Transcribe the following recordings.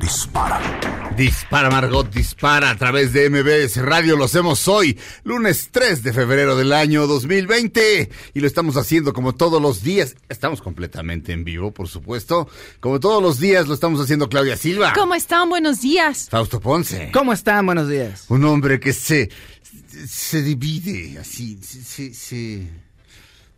dispara. Dispara Margot, dispara a través de MBS Radio. Lo hacemos hoy, lunes 3 de febrero del año 2020. Y lo estamos haciendo como todos los días. Estamos completamente en vivo, por supuesto. Como todos los días lo estamos haciendo Claudia Silva. ¿Cómo están? Buenos días. Fausto Ponce. ¿Cómo están? Buenos días. Un hombre que se, se divide así, se, se, se-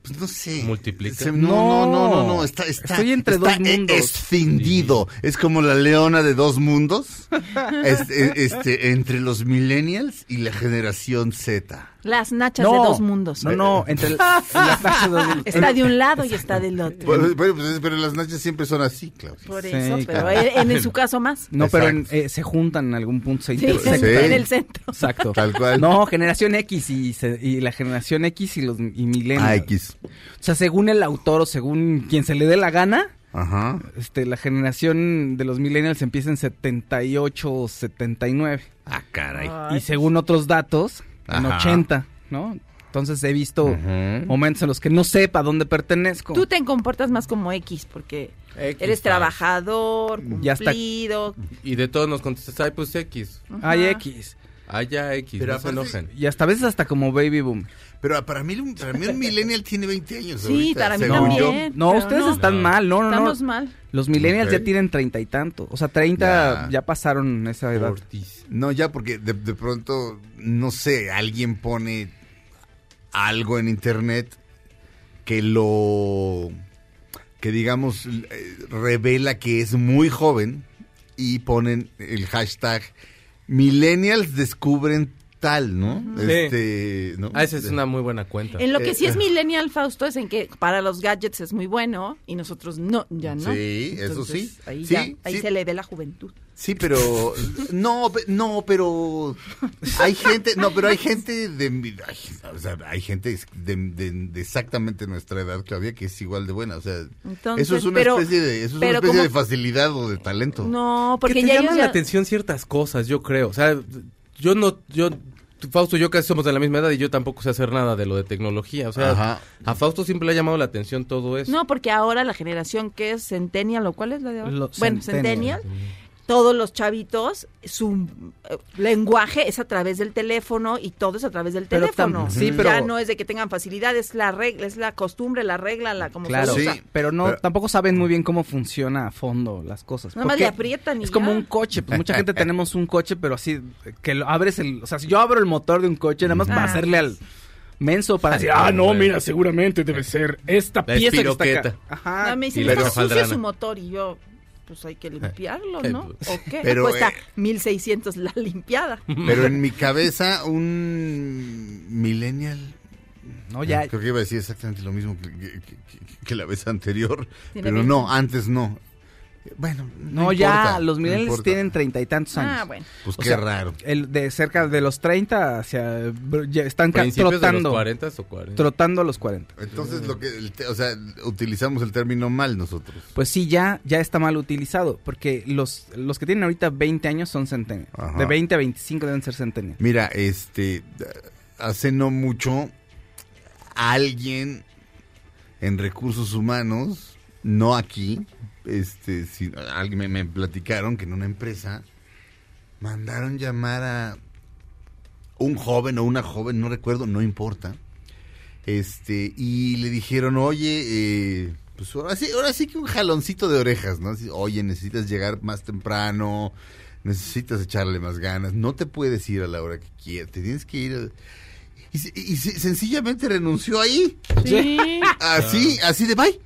pues no sé. ¿Multiplica? Se- no, no, no, no, no, No. está, está, Estoy entre está dos mundos. escindido. Es como la leona de dos mundos. Es- es- este, entre los millennials y la generación Z. Las nachas No, de dos mundos. No, no, entre las nachas de dos mundos. Está de un lado y está del otro. Bueno, pues, pero las nachas siempre son así, Claudia. Por Sí, eso, pero claro. en, en su caso más. No, pero en- eh, se juntan en algún punto. Se Sí, en el centro. Exacto. Tal cual. No, generación X y, se- y la generación X y los y millennials. Ah, X. O sea, según el autor o según quien se le dé la gana, Ajá. este, la generación de los millennials empieza en 78 o 79. Ah, caray. y según otros datos, en Ajá. 80, ¿no? Entonces he visto momentos en los que no sepa dónde pertenezco. Tú te comportas más como X porque X, eres trabajador, Ya está. cumplido. Y de todos nos contestas, ay, pues X. Hay Ajá. X. Ah, ya X, Pero no se enojen. Y hasta a veces hasta como baby boom. Pero para mí, un- para mí un millennial tiene 20 años. Sí, ahorita, para mí según yo. también. No, pero ustedes no. están No. mal, no, no, no. Estamos mal. Los millennials ya tienen treinta y tanto. O sea, treinta Ya. ya. pasaron esa edad. Ortiz. No, ya porque de, pronto, no sé, alguien pone algo en internet que lo, que digamos, eh, revela que es muy joven y ponen el hashtag millennials descubren tal, ¿no? Sí. Este, ¿no? Ah, esa es una muy buena cuenta. En lo que sí Eh, es millennial, Fausto, es en que para los gadgets es muy bueno y nosotros no, ya no. Sí, eso sí. Ahí, Sí, ya, ahí sí. se le ve la juventud. Sí, pero no, no, pero hay gente, no, pero hay gente de, ay, o sea, hay gente de, de- de exactamente nuestra edad, Claudia, que es igual de buena, o sea, Entonces, eso es una pero- especie de, eso es una especie como- de facilidad o de talento. No, Porque porque te ya llaman la atención ciertas cosas, yo creo. O sea, yo no, yo, Fausto y yo casi somos de la misma edad y yo tampoco sé hacer nada de lo de tecnología. O sea, Ajá. a Fausto siempre le ha llamado la atención todo eso. No, porque ahora la generación que es Centennial, ¿o cuál es la de ahora? Lo- bueno, Centennial. Centennial. Todos los chavitos, su eh, lenguaje es a través del teléfono y todo es a través del Pero teléfono. sí, Ya no es de que tengan facilidad, es la regla, es la costumbre, la regla, la como Claro, se Sí. usa. pero no, Pero- tampoco saben muy bien cómo funciona a fondo las cosas. Nada más le aprietan y Es como un coche, pues mucha gente tenemos un coche, pero así, que lo abres el, o sea, si yo abro el motor de un coche, nada más para Ah. hacerle al menso para decir, ah, no, mira, seguramente debe ser esta La pieza que está acá. Ajá. No, me dicen, está sucio su motor y yo, pues hay que limpiarlo, ¿no? ¿O qué? Pero, Cuesta eh, 1600 la limpiada. Pero en mi cabeza, un millennial, No, ya, creo que iba a decir exactamente lo mismo que, que- que- que la vez anterior, pero 20. no, antes no. Bueno, no, no, ya, importa, los millennials tienen treinta y tantos años. Ah, bueno. Pues O qué sea, raro. El de cerca de los 30 hacia ya están Principios de los trotando, 40 o 40. trotando a los 40. Entonces, lo que, o sea, utilizamos el término mal nosotros. Pues sí, ya, ya está mal utilizado, porque los, los que tienen ahorita 20 años son centennials. Ajá. De 20 a 25 deben ser centennials. Mira, este, hace no mucho, alguien en recursos humanos, no aquí, este, si, alguien me, me platicaron que en una empresa mandaron llamar a un joven o una joven, no recuerdo, no importa, este, y le dijeron, oye, eh, pues ahora sí, ahora sí que un jaloncito de orejas, ¿no? Así, Oye, necesitas llegar más temprano, necesitas echarle más ganas, no te puedes ir a la hora que quieras, te tienes que ir. a- Y, y se- sencillamente renunció ahí, Sí. así, así de bye.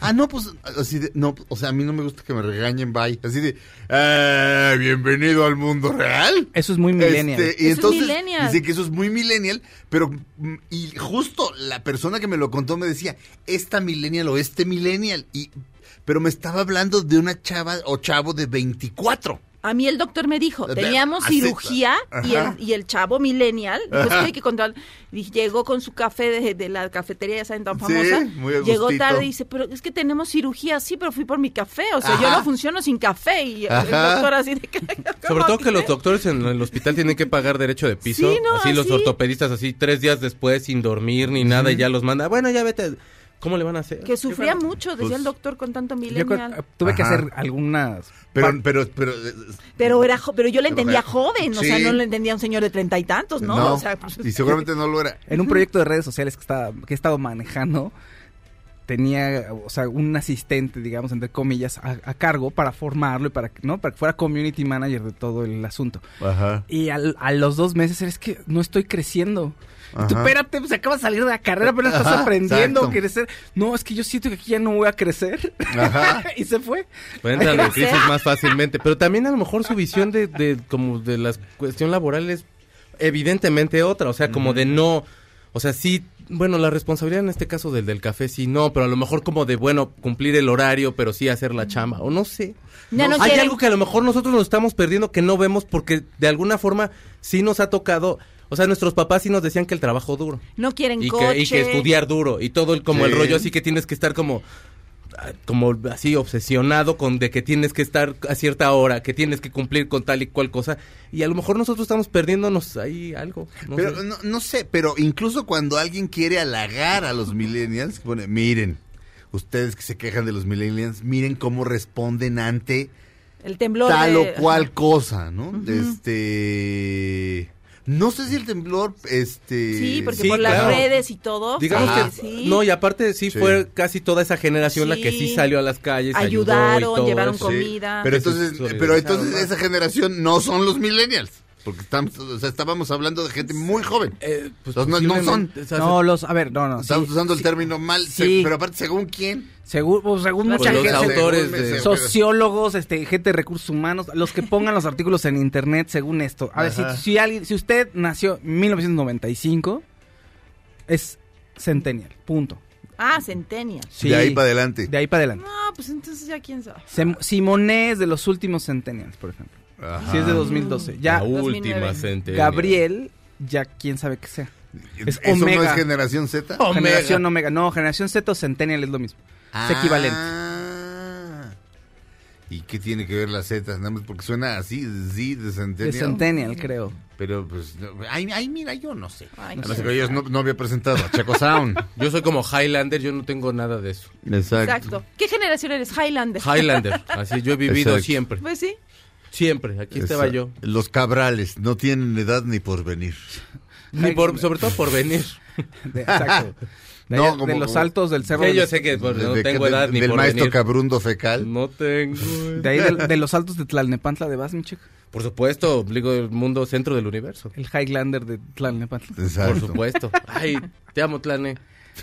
Ah, no, pues, así de, no, o sea, a mí no me gusta que me regañen, bye. Así de, "Ah, bienvenido al mundo real. Eso es muy millennial. Este, y Eso es millennial. dice que eso es muy millennial, pero mm, y justo la persona que me lo contó me decía, esta millennial o este millennial y pero me estaba hablando de una chava o chavo de 24. A mí el doctor me dijo, Ve- teníamos así- cirugía y el, y el chavo millennial, dijo, es que hay que controlar. Y llegó con su café de, de la cafetería, ya saben, tan Sí, famosa. muy llegó gustito. tarde y dice, pero es que tenemos cirugía, sí, pero fui por mi café. O sea, yo no funciono sin café. Y el Ajá. doctor así de que... Sobre ¿cómo todo que los doctores en el hospital tienen que pagar derecho de piso. Sí, no, así los ortopedistas así tres días después sin dormir ni nada y ya los manda. Bueno, ya vete. ¿Cómo le van a hacer? Que sufría mucho, decía Pues- el doctor, con tanto Yo creo- millennial. tuve que hacer algunas... Pero pero pero eh, Pero era jo- pero yo le entendía eh, joven, o sea, no le entendía a un señor de treinta y tantos, ¿no? O sea, pues, y seguramente no lo era. En un proyecto de redes sociales que, estaba, que he estado manejando, tenía, o sea, un asistente, digamos, entre comillas, a, a cargo para formarlo y para, que- ¿no? para que fuera community manager de todo el asunto. Ajá. Y al- a los dos meses es que no estoy creciendo. Y tú, Ajá. espérate, pues acabas de salir de la carrera, pero estás aprendiendo a crecer. No, es que yo siento que aquí ya no voy a crecer. Ajá. y se fue. Pues entran en crisis más fácilmente. Pero también a lo mejor su visión de, de como de la cuestión laboral es evidentemente otra. O sea, como de no, o sea, sí, bueno, la responsabilidad en este caso del del café sí, no, pero a lo mejor como de, bueno, cumplir el horario, pero sí hacer la chamba. O no sé. Ya no Hay quieren. algo que a lo mejor nosotros nos estamos perdiendo que no vemos porque de alguna forma sí nos ha tocado. O sea, nuestros papás sí nos decían que el trabajo duro. no quieren Y coche. que, y que estudiar duro. Y todo el, como el rollo así que tienes que estar como ah, como así obsesionado con de que tienes que estar a cierta hora, que tienes que cumplir con tal y cual cosa. Y a lo mejor nosotros estamos perdiéndonos ahí algo. no Pero sé. no, no sé, pero incluso cuando alguien quiere halagar a los millennials, pone, miren, ustedes que se quejan de los millennials, miren cómo responden ante El temblor. tal de- o cual cosa, ¿no? Este no sé si el temblor este Sí, porque Sí, por las redes y todo. Digamos Ajá. que sí. no, y aparte sí, Sí. fue casi toda esa generación la que sí salió a las calles, ayudó y Ayudaron, todo llevaron eso. comida. Pero entonces, pero entonces esa generación no son los millennials, porque estamos, o sea, estábamos hablando de gente muy joven. Eh, pues Los no- no son. posiblemente, o sea, No, los, a ver, no, no. sí, Estamos usando el término mal, se- Sí. pero aparte según quién. Según, pues, según Pues mucha los gente, autores de- sociólogos, este, gente de recursos humanos, los que pongan los artículos en internet según esto. A ver, si, si alguien, si usted nació en 1995, es centennial, punto. Ah, Centennial. Sí, De ahí para adelante. De ahí para adelante. No, pues entonces ya quién sabe. Es de los últimos centennials, por ejemplo. Ajá. Si es de 2012. Ya, la última 2009. centennial. Gabriel, ya quién sabe qué sea. Es ¿Eso no Omega. es generación Z? Omega. Generación Omega. No, generación Z o centennial es lo mismo. Es equivalente. Ah. ¿Y qué tiene que ver la Z? Nada más porque suena así, Z de Centennial. De centennial, creo. Pero pues, no, ay, ay, mira, yo no sé. Ay, no que yo no, no había presentado a Chaco Sound. Yo soy como Highlander, yo no tengo nada de eso. Exacto. ¿Qué generación eres? Highlander. Highlander, así yo he vivido Exacto. siempre. Pues sí. Siempre, aquí estaba yo. Los cabrales no tienen edad ni porvenir. Ni por, sobre todo por venir. De- exacto. De, No, allá- como- de los altos del cerro. Sí, de yo sé que pues, no De- tengo de- edad ni Del por maestro venir. cabrundo fecal. No tengo. De ahí de, los altos de Tlalnepantla de Vas, mi chico. Por supuesto, digo, el mundo centro del universo. El Highlander de Tlalnepantla. Exacto. Por supuesto. Ay, te amo, Tlane.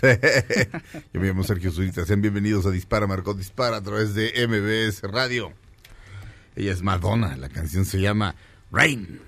Yo me llamo Sergio Zurita. Sean bienvenidos a Dispara, Marcó Dispara a través de MBS Radio. Ella es Madonna. La canción se llama Rain.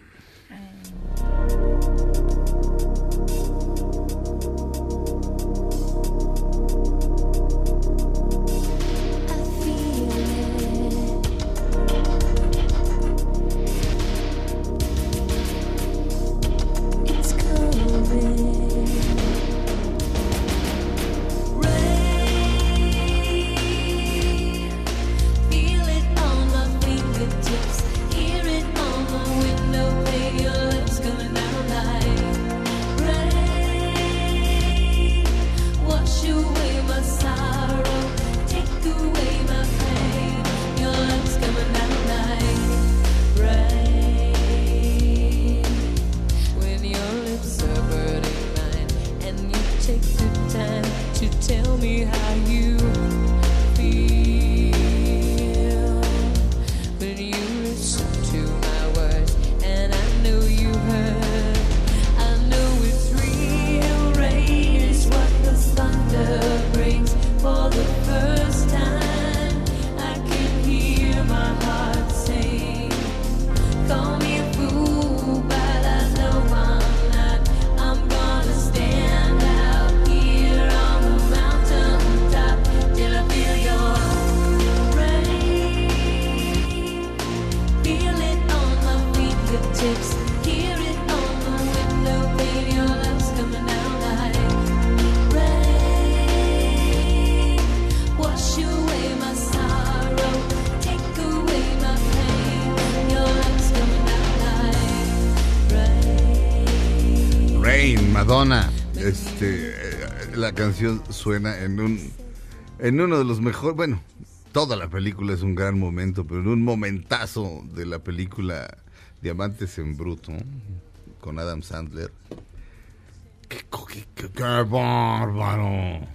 Suena en un, en uno de los mejores, bueno, toda la película es un gran momento, pero en un momentazo de la película Diamantes en Bruto con Adam Sandler. ¡Qué, co- qué, qué- qué bárbaro!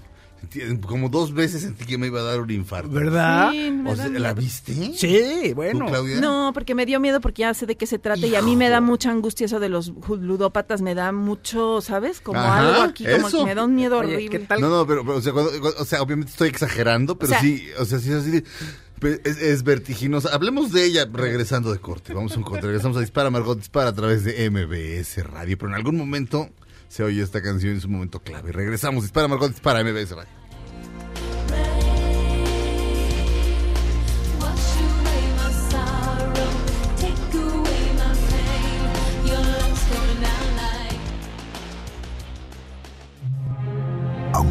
Como dos veces sentí que me iba a dar un infarto. ¿Verdad? Sí, me O sea, ¿La viste? Sí, ¿Tú, bueno. Claudia? No, porque me dio miedo porque ya sé de qué se trata y a mí me da mucha angustia eso de los ludópatas, me da mucho, ¿sabes? Como Ajá, algo aquí, como que me da un miedo Oye, horrible. ¿qué tal? No, no, pero, pero, o, sea, cuando- cuando- o sea, obviamente estoy exagerando, pero O sea- sí, o sea, sí es así de- es, es vertiginosa. Hablemos de ella regresando de corte. Vamos a un corte. Regresamos a Dispara, Margot Dispara a través de MBS Radio. Pero en algún momento se oye esta canción en su momento clave. Regresamos. Dispara, Margot Dispara, MBS Radio.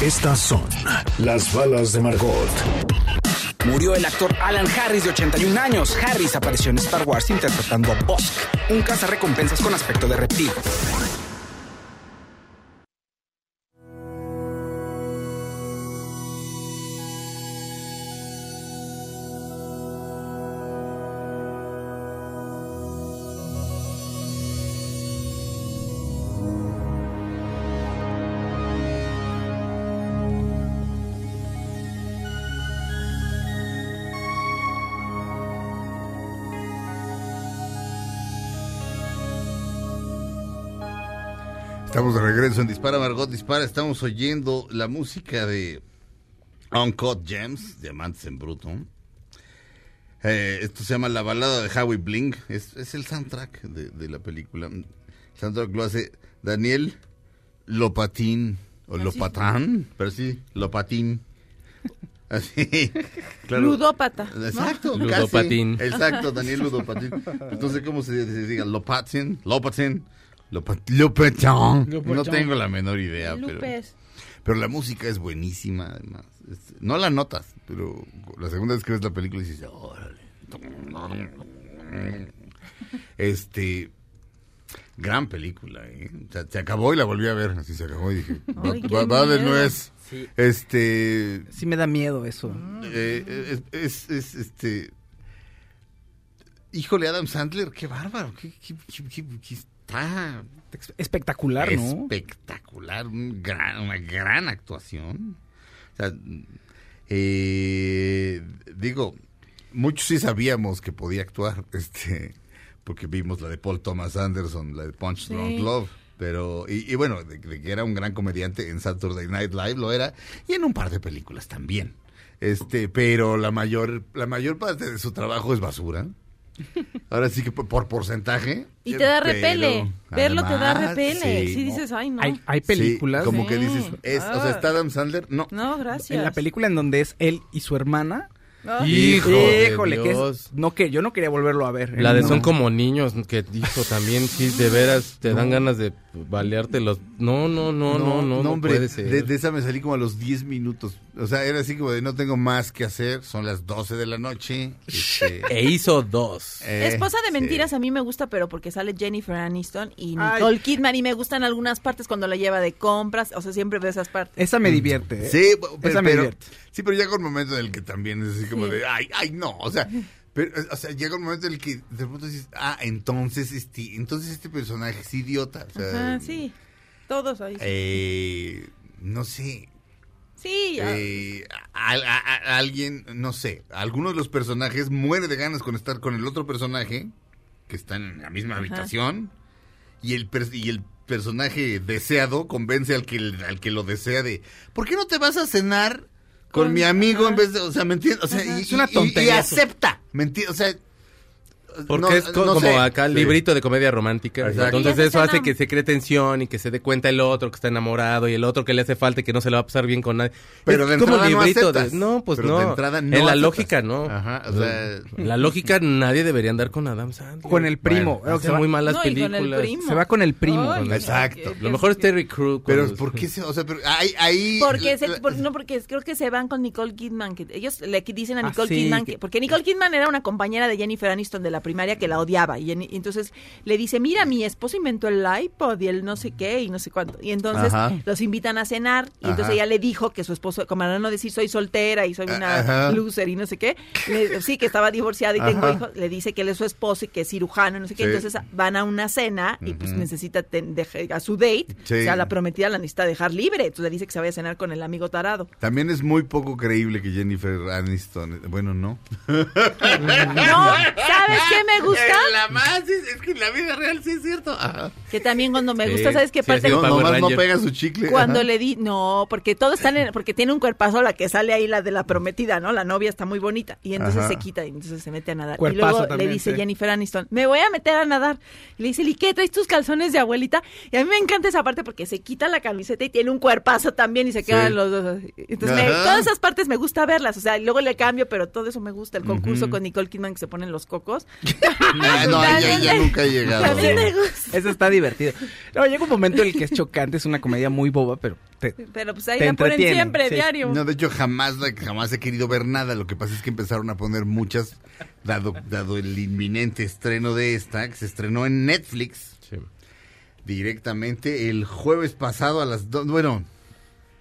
Estas son las balas de Margot. Murió el actor Alan Harris de 81 años. Harris apareció en Star Wars interpretando a Bosk, un cazarrecompensas con aspecto de reptil. Regreso en Dispara, Margot Dispara. Estamos oyendo la música de Uncut Gems, Diamantes en Bruto. Eh, esto se llama La balada de Howie Bling. Es, es el soundtrack de, de la película. El soundtrack lo hace Daniel Lopatín. O Lopatán. Pero sí, Lopatín. Así. Claro. Ludópata. ¿no? Exacto. Ludopatín. casi. Exacto, Daniel Ludopatín. Entonces, ¿cómo se, se diga? Lopatin, Lopatin, Lopetin. No tengo la menor idea, pero, Lupes. pero la música es buenísima, además. Es- no la notas, pero la segunda vez que ves la película dices, órale. Este, gran película, ¿eh? Se acabó y la volví a ver, así se acabó y dije, va, Ay, qué va- va de nuez. Sí. Este, Sí me da miedo eso. eh, es, es- es, este. Híjole, Adam Sandler, qué bárbaro. Qué, qué- qué- está Espectacular, ¿no? espectacular. un gran- una gran actuación. O sea, eh, digo, muchos sí sabíamos que podía actuar, este, porque vimos la de Paul Thomas Anderson, la de Punch Sí. Drunk Love. Pero, y, y bueno, de, de que era un gran comediante en Saturday Night Live lo era, y en un par de películas también. Este, pero la mayor, la mayor parte de su trabajo es basura. Ahora sí que por, por porcentaje. Y te da pero repele. Verlo te da además, repele. sí, dices, ay, no. Hay, hay Sí, películas como Sí. que dices, es, o sea, Ah. está Adam Sandler, no. No, gracias. en la película en donde es él y su hermana. Hijo de Híjole, que es, no que yo no quería volverlo a ver. La de No. son como niños que dijo también, sí, de veras te dan ganas de balearte los... No, no, no, no, no, no, hombre, puede ser. De, de esa me salí como a los 10 minutos. O sea, era así como de no tengo más que hacer, son las 12 de la noche. este, E hizo dos. eh, Esposa de sí. mentiras a mí me gusta, pero porque sale Jennifer Aniston y Ay. Nicole Kidman y me gustan algunas partes cuando la lleva de compras, o sea, siempre veo esas partes. Esa me divierte. ¿eh? Sí, pero, Esa me pero- divierte. Sí, pero llega un momento en el que también es así como Sí. de, ay, ay, no, o sea, pero, o sea, llega un momento en el que de pronto dices, ah, entonces este, entonces este personaje es idiota. O sea, Ajá, sí. Todos ahí. eh, no sé, sí, eh, a- a- a- alguien, no sé, alguno de los personajes muere de ganas con estar con el otro personaje que está en la misma Ajá. habitación y el y el personaje deseado convence al que al que lo desea de ¿por qué no te vas a cenar con, Con- mi amigo ajá. en vez de, o sea, ¿me entiendes? O sea, y, Es una y- y- tontería y eso. acepta, ¿me entiendes? O sea, Porque no, es co- no como sé. acá el Sí. librito de comedia romántica. Exacto. Entonces eso hace que se cree tensión y que se dé cuenta el otro que está enamorado y el otro que le hace falta y que no se le va a pasar bien con nadie. Pero Es de como entrada no librito de- aceptas. No, pues Pero no. de entrada no en la aceptas. lógica no. Ajá, o sea- la lógica nadie debería andar con Adam Sandler. Con el primo. Bueno, hace muy malas No, y con el películas. primo. Se va con el primo. Ay, Exacto. Lo mejor es Terry Crew. Pero ¿por qué se, o sea, pero ahí, ahí Porque se- por- no porque creo que se van con Nicole Kidman que ellos le dicen a Ah, Nicole sí, Kidman que- que, porque Nicole Kidman era una compañera de Jennifer Aniston de la primaria que la odiaba y, entonces le dice mira mi esposo inventó el iPod y el no sé qué y no sé cuánto y entonces Ajá. los invitan a cenar y entonces ella le dijo que su esposo como no decir soy soltera y soy una Ajá. loser y no sé qué le- sí que estaba divorciada y tengo hijos le dice que él es su esposo y que es cirujano y no sé qué Sí. entonces van a una cena y pues necesita ten- a su date Sí. o sea la prometida la necesita dejar libre entonces le dice que se vaya a cenar con el amigo tarado También es muy poco creíble que Jennifer Aniston, bueno, no. No, ¿sabes qué me gusta? La más, es, es que en la vida real sí es cierto. Ajá. Que también cuando me Sí, gusta, ¿sabes qué parte? No, nomás pega su chicle. Cuando ajá. le di, no, porque todos están en, porque tiene un cuerpazo la que sale ahí, la de la prometida, ¿no? La novia está muy bonita. Y entonces Ajá. se quita y entonces se mete a nadar. Cuerpazo y luego también, le dice sí. Jennifer Aniston, me voy a meter a nadar. Y le dice, ¿y qué? ¿Traes tus calzones de abuelita? Y a mí me encanta esa parte porque se quita la camiseta y tiene un cuerpazo también y se quedan Sí. los dos. Entonces, me- todas esas partes me gusta verlas. O sea, luego le cambio, pero todo eso me gusta. El concurso con Nicole Kidman que se ponen los cocos. Ah, no, ya, ya nunca he llegado. Eso está divertido. No, llega un momento en el que es chocante, es una comedia muy boba, pero te- Pero pues ahí Te la ponen siempre, sí. diario. No, de hecho, jamás, jamás he querido ver nada. Lo que pasa es que empezaron a poner muchas, dado, dado el inminente estreno de esta, que se estrenó en Netflix Sí. directamente el jueves pasado a las dos, bueno,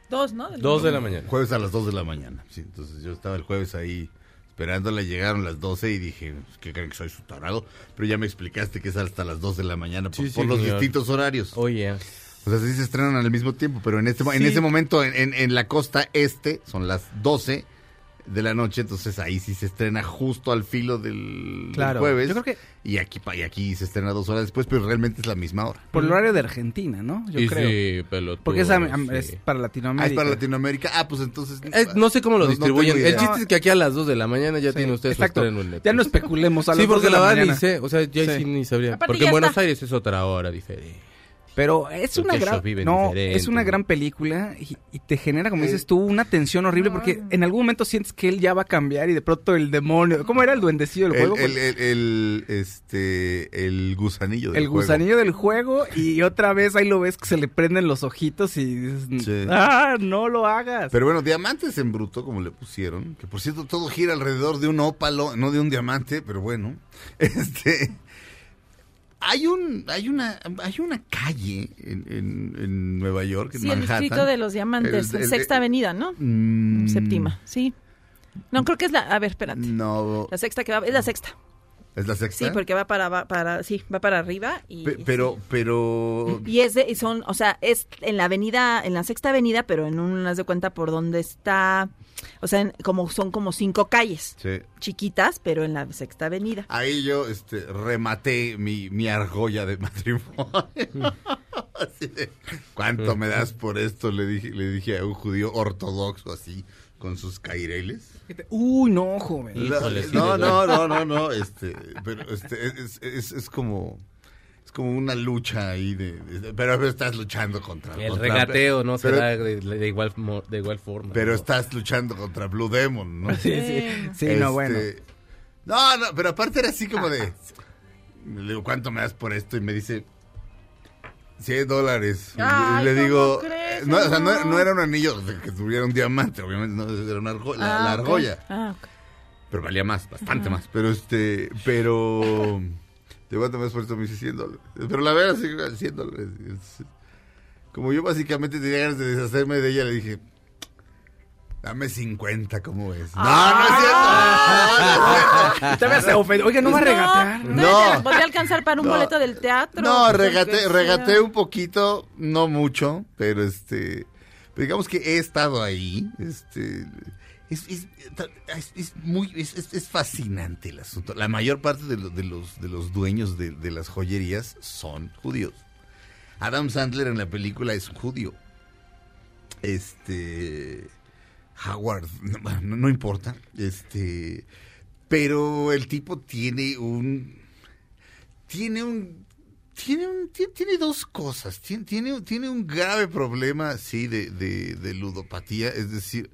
Dos, ¿no? Del Dos de la mañana. jueves a las dos de la mañana. Sí, entonces yo estaba el jueves ahí esperándola, llegaron las 12 y dije, pues, ¿qué creen que soy su tarado? Pero ya me explicaste que es hasta las 2 de la mañana por, Sí, por los señor. distintos horarios. Oye. O sea, sí se estrenan al mismo tiempo, pero en este en ese momento en, en- en la costa este son las 12 de la noche, entonces ahí sí se estrena justo al filo del, del Claro, jueves. yo creo que- y aquí pa- y aquí se estrena dos horas después, pero realmente es la misma hora. por el horario de Argentina, ¿no? Yo Y creo. sí, pelotudo, Porque es, sí. es para Ah, Latinoamérica. es para Latinoamérica. Ah, pues entonces Eh, no sé cómo lo No- no distribuyen. tengo el chiste es que aquí a las 2 de la mañana ya Sí, tiene usted exacto. su estreno en Netflix. Ya no especulemos a las Sí, dos porque de la verdad mañana. ni sé. O sea, ya Sí. sí ni sabría. Aparte Porque en Buenos está. Aires es otra hora diferente. Pero es Porque una gran no, diferente. es una gran película y, y te genera, como dices tú, una tensión horrible porque Ah. en algún momento sientes que él ya va a cambiar y de pronto el demonio, ¿cómo era el duendecillo del el, juego? el, el- el, este el gusanillo del el juego. gusanillo del juego y otra vez ahí lo ves que se le prenden los ojitos y dices, Sí. ah, no lo hagas. Pero bueno, diamantes en bruto, como le pusieron, que por cierto todo gira alrededor de un ópalo, no de un diamante, pero bueno. Este hay un hay una hay una calle en, en- en Nueva York, en Sí, el Manhattan. distrito de los diamantes, El- el- sexta avenida, ¿no? Mm, Séptima, sí. No, creo que es la, a ver, espérate. No, La sexta que va, es la sexta. es la sexta. Sí, porque va para, va para, sí, va para arriba y... Pe- pero pero Y es de, y son, o sea, es en la avenida, en la sexta avenida, pero en un, haz de cuenta por donde está, o sea, en- como son como cinco calles sí. chiquitas, pero en la sexta avenida. Ahí yo este, rematé mi, mi argolla de matrimonio. Así de, ¿Cuánto me das por esto? Le dije, le dije a un judío ortodoxo así, con sus caireles. Uy, no, joven. Híjole, sí, no, no, no, no, no, este, pero este, es, es, es como, es como una lucha ahí de, de- pero estás luchando contra El contra- regateo no se pero- da de, de igual, de igual forma. Pero ¿no? estás luchando contra Blue Demon, ¿no? Sí, sí, sí, no, bueno. Este, No, no, pero aparte era así como de. Le digo, ¿cuánto me das por esto? Y me dice. 100 dólares. Ay, le ¿cómo digo. crees, no, o sea, no, no era un anillo que tuviera un diamante, obviamente, no, era una argo- la, la Ah, argolla. Ah, ok. Pero valía más, bastante más. Pero este. Pero. ¿De cuánto me das por esto? Me dice 100 dólares. Pero la verdad, sí, 100 dólares. Es- Como yo básicamente tenía ganas de deshacerme de ella, le dije. Dame 50, ¿cómo ves? No, no es cierto. No, no es cierto. Te ves ofendido. Oiga, no va a regatear. No, No. no. Podría alcanzar para un No. boleto del teatro. No, Lo regateé, un poquito, no mucho, pero este, pero digamos que he estado ahí, este, es, es, es- muy, es, fascinante el asunto. La mayor parte de, lo- de los, de los dueños de, de las joyerías son judíos. Adam Sandler en la película es judío. Este, Howard, no, no- importa, este, pero el tipo tiene un tiene un tiene un tiene, tiene dos cosas tiene, tiene tiene un grave problema sí de, de ludopatía es decir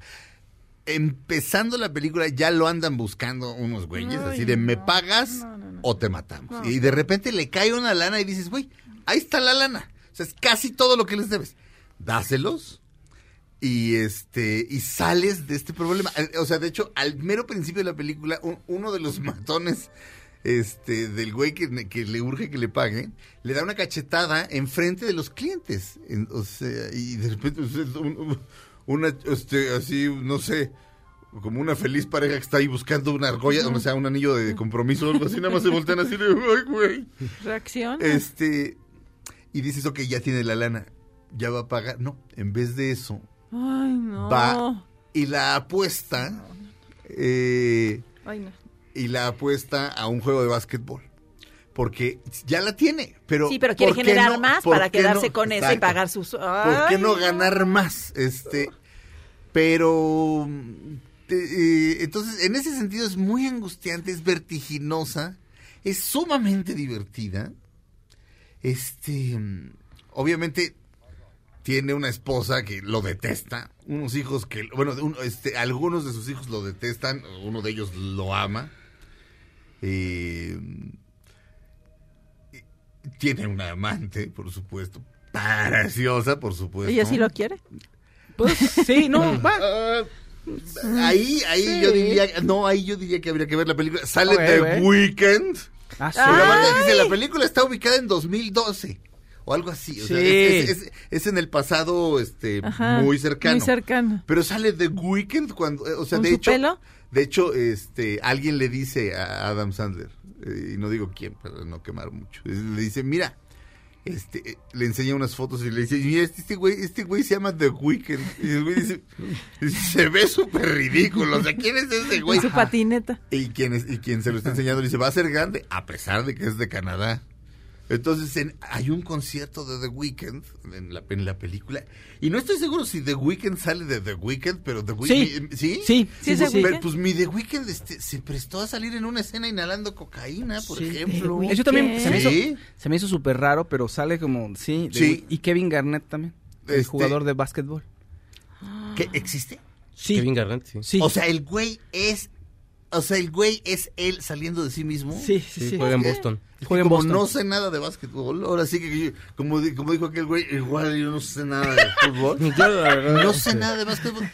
empezando la película ya lo andan buscando unos güeyes Ay, así de me no, pagas no, no, no. o te matamos y de repente le cae una lana y dices güey ahí está la lana. O sea es casi todo lo que les debes. Dáselos y este y sales de este problema Eh, o sea de hecho al mero principio de la película un- uno de los matones este del güey que, que le urge que le pague le da una cachetada enfrente de los clientes. En- o sea y de repente un- una este así no sé como una feliz pareja que está ahí buscando una argolla, o sea, un anillo de compromiso o algo así, nada más se voltean así de, ay, güey. Reacción. Este, y dices, ok, ya tiene la lana, ya va a pagar. No, en vez de eso, Ay, no. va y la apuesta, eh, Ay, no. y la apuesta a un juego de básquetbol. Porque ya la tiene, pero... sí, pero quiere ¿por qué generar más ¿Por para quedarse con eso y pagar sus. ¿Por qué no ganar más? Este, pero te- eh, entonces en ese sentido es muy angustiante, es vertiginosa, es sumamente divertida. Este, mm, obviamente tiene una esposa que lo detesta, unos hijos que, bueno, un- este, algunos de sus hijos lo detestan, uno de ellos lo ama. Eh, tiene una amante, por supuesto, preciosa, por supuesto. ¿Ella sí lo quiere? Pues sí, no, va. Ah, ahí, ahí Sí. yo diría, no, ahí yo diría que habría que ver la película. Sale Ok, The ve. Weeknd. Ah, sí. Pero aparte Ay. dice, la película está ubicada en 2012 o algo así. O sea, Sí. es, es- es- es en el pasado este, Ajá, muy cercano. Muy cercano. Pero sale The Weeknd cuando, o sea, ¿Con de hecho, pelo? de hecho, este, alguien le dice a Adam Sandler, eh, y no digo quién, para no quemar mucho, le dice, mira, este, le enseña unas fotos y le dice, mira, este, este güey, este güey se llama The Weeknd. Y el güey dice, se ve súper ridículo, o sea, ¿quién es ese güey? Su patineta. Y quien, es- y quien se lo está enseñando le dice, va a ser grande, a pesar de que es de Canadá. Entonces, en- hay un concierto de The Weeknd en la, en la película. Y no estoy seguro si The Weeknd sale de The Weeknd, pero The. Weeknd... ¿Sí? Sí, Sí, sí, Weeknd. pues mi The Weeknd este, se prestó a salir en una escena inhalando cocaína, por Sí. ejemplo. The Eso también se me hizo, Sí. se me hizo súper raro, pero sale como, sí. de- Sí. Y Kevin Garnett también, el Este- jugador de básquetbol. ¿Qué existe? Sí. Kevin Garnett, sí. Sí. O sea, el güey es... O sea, el güey es él saliendo de sí mismo. sí, sí, Sí, juega en Boston. Es que Juega en como Boston. no sé nada de básquetbol, ahora sí que, yo- como, di- como dijo aquel güey, igual yo no sé nada de fútbol. No sé nada de básquetbol.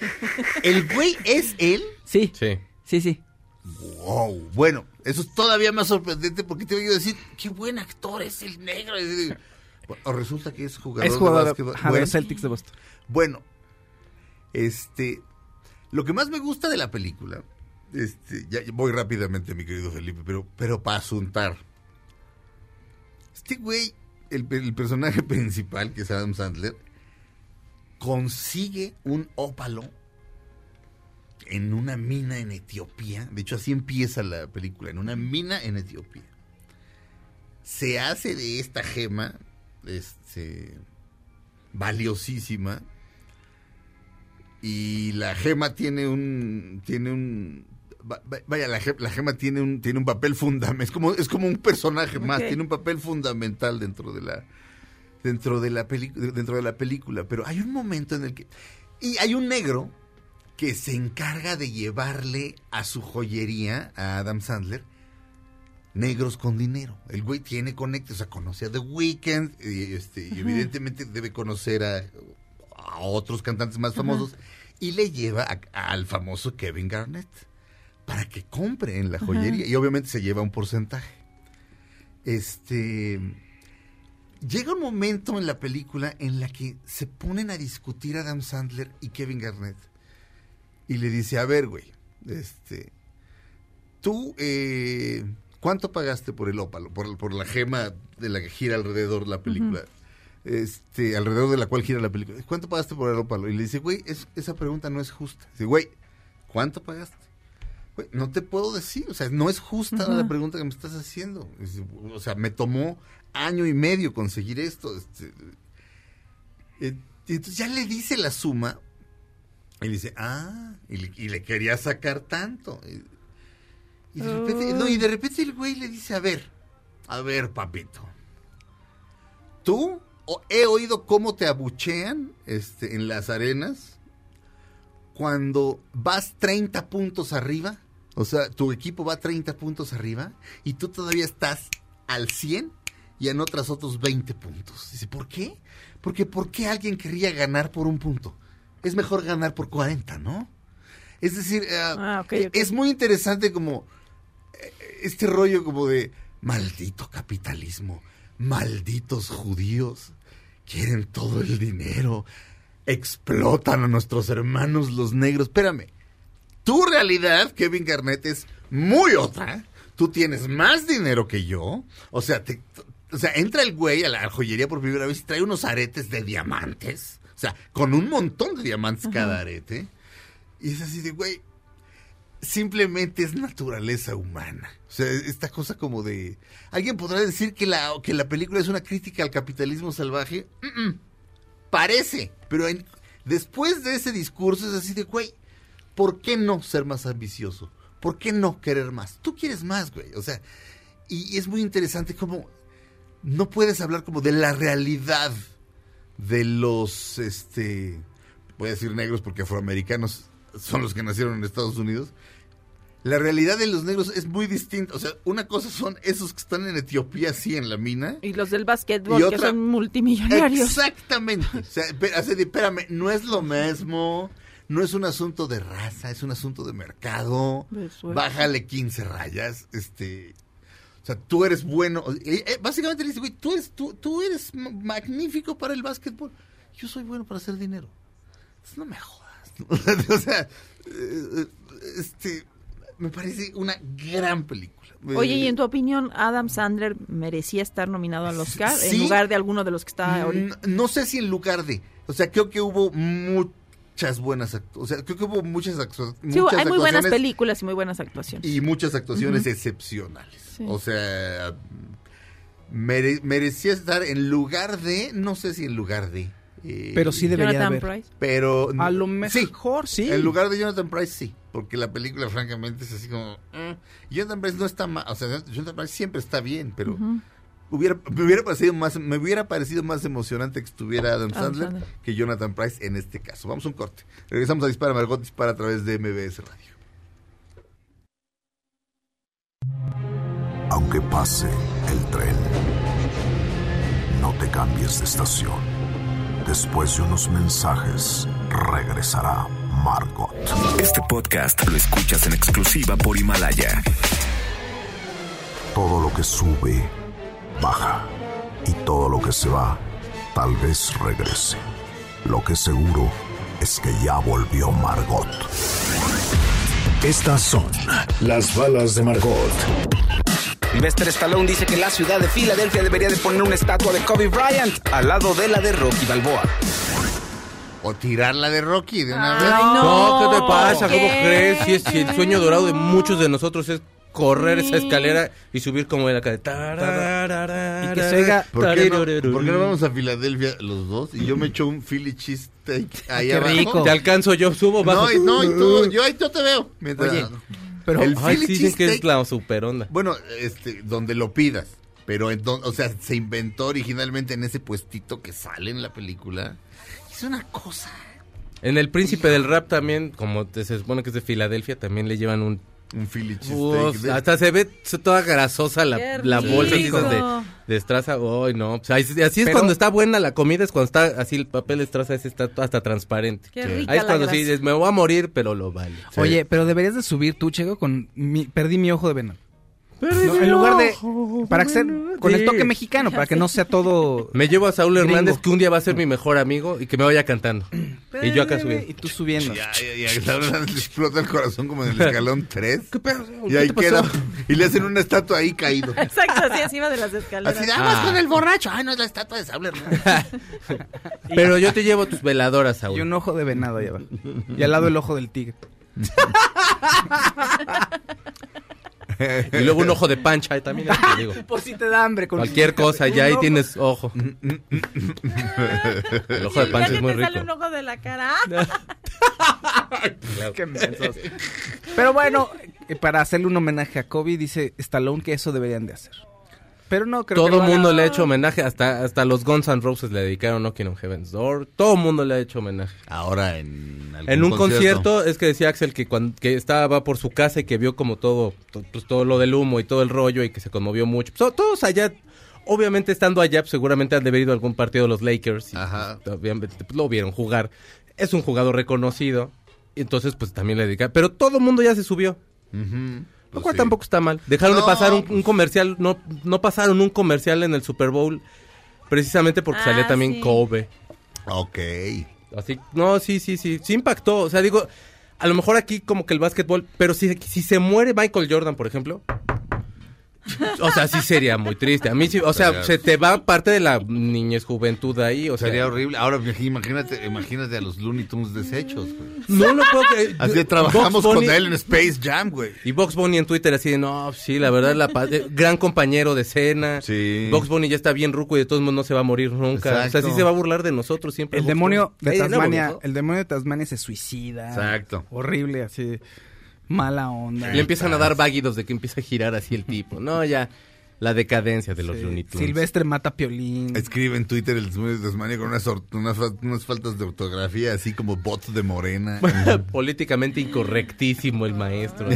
El güey es él. Sí, Sí. sí, sí. Wow. Bueno, eso es todavía más sorprendente porque te voy a decir, qué buen actor es el negro. O resulta que es jugador, Es jugador de de, básquetbol. ajá, de Bueno, los Celtics de Boston. bueno, este, lo que más me gusta de la película, este, ya voy rápidamente, mi querido Felipe, pero, pero para asuntar. Este güey, el, el personaje principal, que es Adam Sandler, consigue un ópalo en una mina en Etiopía. De hecho, así empieza la película, en una mina en Etiopía. Se hace de esta gema, este, valiosísima, y la gema tiene un tiene un vaya la, la gema tiene un tiene un papel fundamental es como es como un personaje más tiene un papel fundamental dentro de la dentro de la película dentro de la película pero hay un momento en el que y hay un negro que se encarga de llevarle a su joyería a Adam Sandler negros con dinero. El güey tiene conecte, o sea, conoce a The Weeknd y, este, y evidentemente debe conocer a, a otros cantantes más famosos y le lleva a- al famoso Kevin Garnett para que compre en la joyería y obviamente se lleva un porcentaje. Este llega un momento en la película en la que se ponen a discutir Adam Sandler y Kevin Garnett y le dice, a ver, güey, este, tú, eh, ¿cuánto pagaste por el ópalo, por, por la gema de la que gira alrededor la película? Este, alrededor de la cual gira la película. ¿Cuánto pagaste por el ópalo? Y le dice, güey, es- esa pregunta no es justa. Dice, güey, ¿cuánto pagaste? No te puedo decir, o sea, no es justa la pregunta que me estás haciendo. O sea, me tomó año y medio conseguir esto. este, eh, y entonces ya le dice la suma y le dice, ah, y le, y le quería sacar tanto. Y, y de repente, no, y de repente el güey le dice, a ver, A ver, papito. Tú o- he oído cómo te abuchean este, en las arenas cuando vas 30 puntos arriba. O sea, tu equipo va 30 puntos arriba y tú todavía estás al 100 y anotas otros 20 puntos. Dice, ¿por qué? Porque ¿por qué alguien querría ganar por un punto? Es mejor ganar por 40, ¿no? Es decir, eh, Ah, ok. es muy interesante como eh, este rollo como de maldito capitalismo, malditos judíos, quieren todo el dinero, explotan a nuestros hermanos los negros. Espérame, tu realidad, Kevin Garnett, es muy otra. Tú tienes más dinero que yo. O sea, te- o sea, entra el güey a la joyería por primera vez y trae unos aretes de diamantes. O sea, con un montón de diamantes cada arete. Y es así de, güey, simplemente es naturaleza humana. O sea, esta cosa como de... ¿Alguien podrá decir que la, que la película es una crítica al capitalismo salvaje? Mm, mm. Parece, pero en- después de ese discurso es así de, güey, ¿por qué no ser más ambicioso? ¿Por qué no querer más? Tú quieres más, güey. O sea, y, y es muy interesante como no puedes hablar como de la realidad de los, este, voy a decir negros porque afroamericanos son los que nacieron en Estados Unidos. La realidad de los negros es muy distinta. O sea, una cosa son esos que están en Etiopía, sí, en la mina. Y los del básquetbol, que son multimillonarios. Exactamente. O sea, espérame, no es lo mismo. No es un asunto de raza, es un asunto de mercado. De. Bájale 15 rayas. Este. O sea, tú eres bueno. Eh, eh, básicamente le dice, güey, tú eres, tú, tú eres ma- magnífico para el básquetbol. Yo soy bueno para hacer dinero. Pues no me jodas. o sea, eh, este. Me parece una gran película. Oye, y en tu opinión, Adam Sandler merecía estar nominado al Oscar Sí. en lugar de alguno de los que está ahorita. Mm, No sé si en lugar de. O sea, creo que hubo muchas buenas actu- O sea, creo que hubo muchas, actu- Sí, muchas hay muy buenas actuaciones películas y muy buenas actuaciones. Y muchas actuaciones excepcionales. Sí. O sea, mere- merecía estar en lugar de. No sé si en lugar de. eh, Pero sí debería de Jonathan haber. Price. Pero. A lo mejor, sí. En lugar de Jonathan Price, sí. Porque la película, francamente, es así como. eh, Jonathan Price no está mal. O sea, Jonathan Price siempre está bien, pero. Hubiera, me hubiera parecido más me hubiera parecido más emocionante que estuviera Adam Sandler. que Jonathan Price en este caso. Vamos a un corte. Regresamos a Dispara Margot Dispara a través de MBS Radio. Aunque pase el tren, no te cambies de estación. Después de unos mensajes, regresará Margot. Este podcast lo escuchas en exclusiva por Himalaya. Todo lo que sube, baja. Y todo lo que se va, tal vez regrese. Lo que seguro es que ya volvió Margot. Estas son las balas de Margot. Sylvester Stallone dice que la ciudad de Filadelfia debería de poner una estatua de Kobe Bryant al lado de la de Rocky Balboa. O tirarla de Rocky de una vez. Ay, No, no. ¿qué te pasa? ¿Cómo ¿Qué? crees? Si, es, si el sueño dorado de muchos de nosotros es correr esa escalera y subir como en la calle. Y que se oiga- ¿Por qué, no, por qué no vamos a Filadelfia los dos? Y yo me echo un Philly cheesesteak ahí Qué abajo. rico. Te alcanzo yo, subo, bajo. No, y, no, y tú, yo ahí yo te veo. Mientras- Oye, pero el Ay, Philly sí, que es la super onda. bueno, este, donde lo pidas. Pero, en don- o sea, se inventó originalmente en ese puestito que sale en la película. Es una cosa. En El Príncipe del Rap también, como te- se supone que es de Filadelfia, también le llevan un... Un Philly. Uf, hasta se ve toda grasosa la, la bolsa de, de estraza. Ay, no. Pues, así así es Pero- cuando está buena la comida, es cuando está así el papel de estraza, ese está hasta transparente. Qué rica Ahí es la cuando grasa. sí dices, me voy a morir, pero lo vale. Sí. Oye, pero deberías de subir tú, Chego, con mi, perdí mi ojo de venado. No, en lugar de para que sea con el toque mexicano, para que no sea todo Me llevo a Saúl Gringo. Hernández, que un día va a ser mi mejor amigo y que me vaya cantando. y yo acá y subiendo. tú subiendo. Ya, ya, ya, la verdad, le explota el corazón como en el escalón 3. ¿Qué pedo, Saúl? Y ¿Qué ahí queda. Y le hacen una estatua ahí caído. Exacto, así encima de las escaleras. Así de, aguas Ah. con el borracho. Ay, no es la estatua de Sable Hernández. Pero yo te llevo tus veladoras, Y Saúl. un ojo de venado allá abajo. Y al lado el ojo del tigre. Y luego un ojo de pancha, ahí también eso te digo. Por si te da hambre con Cualquier cosa, ya ahí ojo. tienes ojo. El ojo de pancha que es muy te sale un rico. ojo de la cara. Qué mensos. Pero bueno, eh, para hacerle un homenaje a Kobe, dice Stallone que eso deberían de hacer. Pero no creo que Todo el mundo le ha hecho homenaje, hasta, hasta los Guns N' Roses le dedicaron Knocking on Heaven's Door. Todo el mundo le ha hecho homenaje. Ahora en algún En un concierto, es que decía Axel que cuando que estaba por su casa y que vio como todo, to- pues, todo lo del humo y todo el rollo y que se conmovió mucho. Pues, todos allá, obviamente estando allá, pues, seguramente han de haber ido a algún partido de los Lakers. Y, Ajá. pues, pues, lo vieron jugar. Es un jugador reconocido. y Entonces, pues también le dedica. Pero todo el mundo ya se subió. Ujú. Lo cual sí. tampoco está mal. Dejaron de No, pasar un, pues- un comercial, no, no pasaron un comercial en el Super Bowl precisamente porque Ah, salía también sí. Kobe. Ok. Así, no, sí, sí, sí, sí impactó. O sea, digo, a lo mejor aquí como que el básquetbol, pero si, si se muere Michael Jordan, por ejemplo, o sea, sí sería muy triste. A mí sí, o sea, Sería- se te va parte de la niñez juventud ahí, o sea, Sería horrible. Ahora imagínate, imagínate a los Looney Tunes deshechos, güey. no lo puedo creer. Así trabajamos con él en Space Jam, güey. Y Box Bunny en Twitter así de, no, sí, la verdad, la pa- eh, gran compañero de escena. Sí. Box Bunny ya está bien ruco y de todos modos no se va a morir nunca. O sea, sí se va a burlar de nosotros siempre. El Box demonio Bunny. de Tasmania, el demonio de Tasmania se suicida. Exacto. Horrible, así. Mala onda. Le empiezan a dar váguidos de que empieza a girar así el tipo. No, ya, la decadencia de los Sí. Looney Tunes. Silvestre mata Piolín. Escribe en Twitter el Tasmania con unas, unas, unas faltas de ortografía, así como bots de morena. Políticamente incorrectísimo el maestro.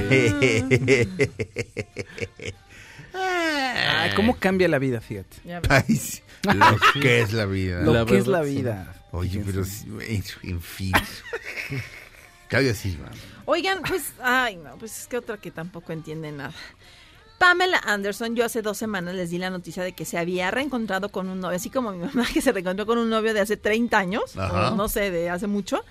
Ay, ¿Cómo cambia la vida, fíjate? Ya ves. Ay, sí. Lo que es la vida. Lo La que es la sí. vida. Oye, pero sí, en, Silva. Oigan, pues, ay, no, pues es que otra que tampoco entiende nada. Pamela Anderson, yo hace dos semanas les di la noticia de que se había reencontrado con un novio, así como mi mamá que se reencontró con un novio de hace 30 años, o no sé, de hace mucho,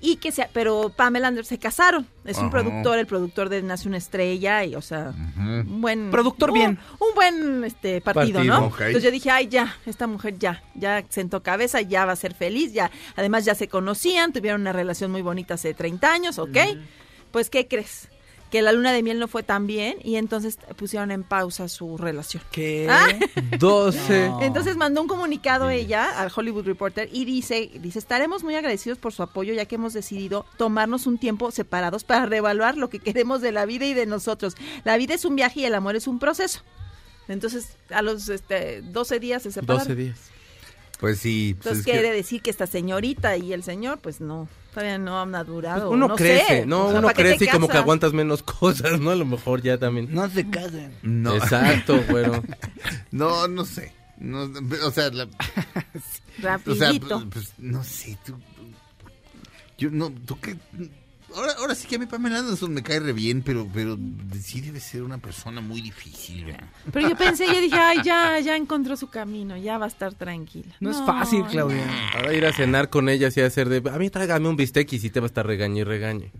y que se, pero Pamela Anderson se casaron. Es un productor, el productor de Nace una estrella y, o sea, un buen Productor un- bien. un buen este partido, Partido, ¿no? Entonces yo dije, ay, ya, esta mujer ya, ya sentó cabeza, ya va a ser feliz, ya, además ya se conocían, tuvieron una relación muy bonita hace 30 años, ¿ok? Pues, ¿qué crees? Que la luna de miel no fue tan bien y entonces pusieron en pausa su relación. ¿Qué? Ah. 12. No. Entonces mandó un comunicado ella al Hollywood Reporter y dice, dice, estaremos muy agradecidos por su apoyo ya que hemos decidido tomarnos un tiempo separados para reevaluar lo que queremos de la vida y de nosotros. La vida es un viaje y el amor es un proceso. Entonces, a los este, 12 días se separaron. 12 días. Pues sí. pues Entonces que- quiere decir que esta señorita y el señor, pues no, todavía no han madurado. Pues uno no crece, sé. no, O sea, uno ¿para qué te crece y como que aguantas menos cosas, ¿no? A lo mejor ya también. No se casen. No, Exacto, bueno. no, no sé. No, o sea, la- o sea, Rapidito. pues, no sé, tú. Yo no, tú qué. Ahora, ahora sí que a mí Pamela Anderson me cae re bien, pero, pero sí debe ser una persona muy difícil, ¿verdad? Pero yo pensé, yo dije, ay, ya, ya encontró su camino, ya va a estar tranquila. No, es fácil, Claudia. Ahora ir a cenar con ella y hacer de, a mí tráigame un bistec y si te va a estar regañe y regañe.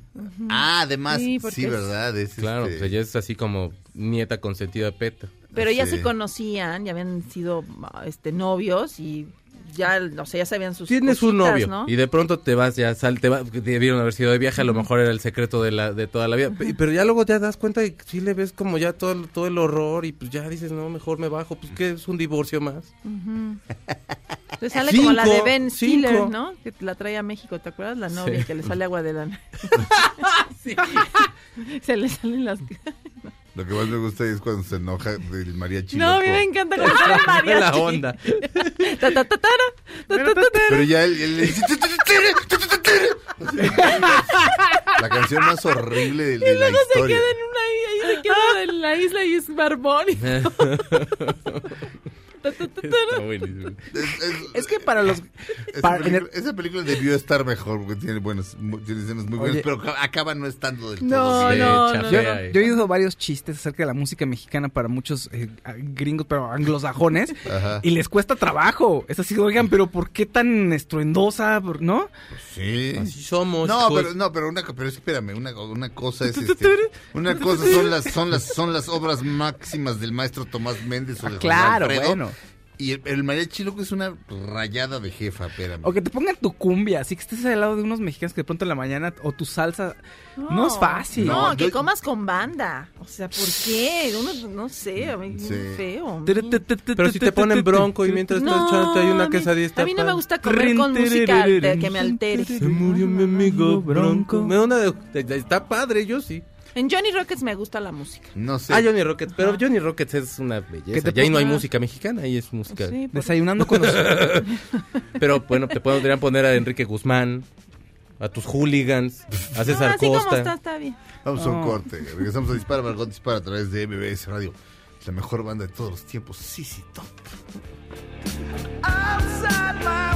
Ah, además, Sí, sí, es- ¿verdad? Es, Claro, este, pues ella es así como nieta consentida de peta. Pero ya Sí. se conocían, ya habían sido este novios y ya, o sea, ya sabían sus Tienes un novio ¿no? y de pronto te vas, ya sal, te va, debieron haber sido de viaje, a lo mejor era el secreto de la de toda la vida, Pe- pero ya luego te das cuenta y sí le ves como ya todo, el- todo el horror y pues ya dices, no, mejor me bajo, pues que es un divorcio más. Te sale como la de Cinco, Ben cinco. Stiller, ¿no? Que la trae a México, ¿te acuerdas? La novia Sí. que le sale agua de la... se le salen las... Lo que más me gusta es cuando se enoja del mariachi. No, a mí me encanta cuando sale el mariachi. la onda. Pero ya él, él le dice... La canción más horrible de, de la Luego se historia. queda en una isla, y se queda en la isla y es barbón. Está buenísimo. Es, es- Es que para los... esa, para- película, el- esa película debió estar mejor porque tiene buenas, mu- tiene escenas muy buenas, Oye. pero acaba- no estando del todo No, no. Yo he oído varios chistes acerca de la música mexicana para muchos eh, gringos, pero anglosajones, Ajá. y les cuesta trabajo. Es así, oigan, pero ¿por qué tan estruendosa? Por- ¿No? Sí. Así somos. No, pero no, pero una pero espérame, una, una cosa es este, una cosa son las son las son las obras máximas del maestro Tomás Méndez o de José Claro, Alfredo, bueno. Y el, el mariachi loco es una rayada de jefa, espérame. O que te pongan tu cumbia, así que estés al lado de unos mexicanos que de pronto en la mañana, o tu salsa. No, es fácil. No, No, que yo- comas con banda. O sea, ¿por qué? Uno, no sé, a mí Sí. muy feo. Pero si te ponen bronco y mientras estás echándote ahí a una mí- quesadilla está A mí no me padre. gusta comer con música que me altere. Se murió mi amigo bronco. Me onda de- de- de- está padre, yo sí. En Johnny Rockets me gusta la música. No sé. Ah, Johnny Rockets, pero Johnny Rockets es una ¿Qué belleza. Ya ahí no hay música mexicana, ahí es música. Sí, por- Desayunando con los... Pero bueno, te podrían poner a Enrique Guzmán, a tus hooligans, a No, César así como Costa. está, está bien. Vamos a un No. corte. Regresamos a Dispara, Margot Dispara a través de MBS Radio. La mejor banda de todos los tiempos. Sí, sí, top. outside my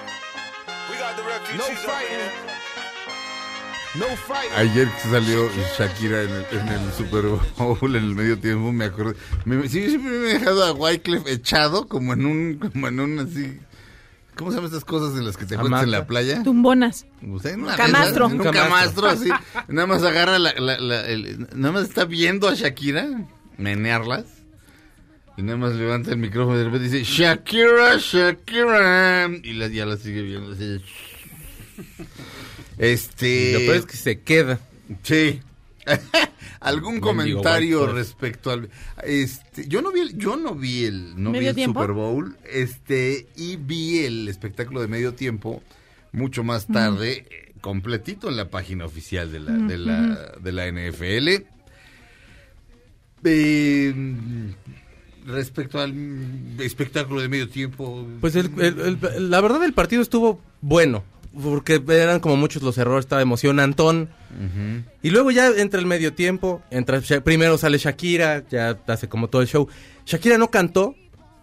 No fighting. No fighting. Ayer que salió Shakira en el, en el Super Bowl en el medio tiempo, me acordé. Me, sí, siempre me he dejado a Wyclef echado como en un, como en un así. ¿Cómo se llaman estas cosas en las que te encuentras en la playa? Tumbonas. O sea, en una Camastro. de esas, en un camastro así. Nada más agarra la, la- la- el- nada más está viendo a Shakira menearlas. Y nada más levanta el micrófono y de repente dice Shakira, Shakira. Y la, ya la sigue viendo así. Este. Lo peor es que se queda. Sí. ¿Algún comentario respecto al este yo no vi el, yo no vi el no vi ¿Medio el tiempo? Super Bowl, este y vi el espectáculo de medio tiempo mucho más tarde completito en la página oficial de la de la de la NFL. Eh, respecto al espectáculo de medio tiempo, Pues el- el- el- la verdad el partido estuvo bueno, porque eran como muchos los errores, estaba emocionantón. Y luego ya entra el medio tiempo, entra primero sale Shakira, ya hace como todo el show. Shakira no cantó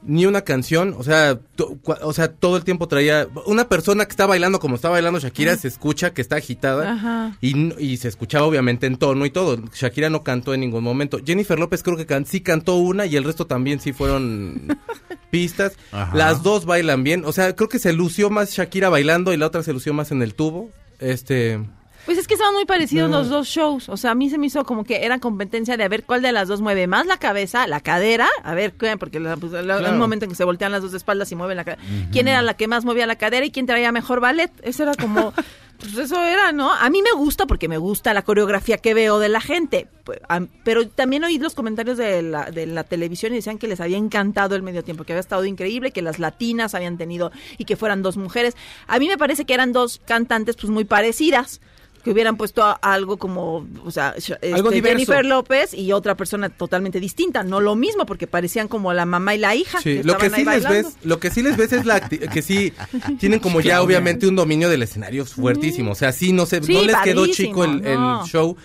ni una canción, o sea, to- o sea, todo el tiempo traía una persona que está bailando como está bailando Shakira, se escucha que está agitada Ajá. y, y se escuchaba obviamente en tono y todo. Shakira no cantó en ningún momento. Jennifer López creo que can- sí cantó una y el resto también sí fueron pistas. Ajá. Las dos bailan bien, o sea, creo que se lució más Shakira bailando y la otra se lució más en el tubo. Este, Pues es que estaban muy parecidos No. los dos shows. O sea, a mí se me hizo como que era competencia de a ver cuál de las dos mueve más la cabeza, la cadera. A ver, porque la- pues, la- un momento en que se voltean las dos espaldas y mueven la cadera. ¿Quién era la que más movía la cadera y quién traía mejor ballet? Eso era como... Pues eso era, ¿no? A mí me gusta porque me gusta la coreografía que veo de la gente. Pues, Pero también oí los comentarios de la, de la televisión y decían que les había encantado el medio tiempo, que había estado increíble, que las latinas habían tenido y que fueran dos mujeres. A mí me parece que eran dos cantantes pues muy parecidas que hubieran puesto a- algo como, o sea, Algo este. Jennifer López y otra persona totalmente distinta, no lo mismo, porque parecían como la mamá y la hija. Sí, que lo que sí ahí les bailando. ves, lo que sí les ves es la que sí tienen como ya obviamente un dominio del escenario fuertísimo, o sea, sí no se Sí, no les quedó chico el, show.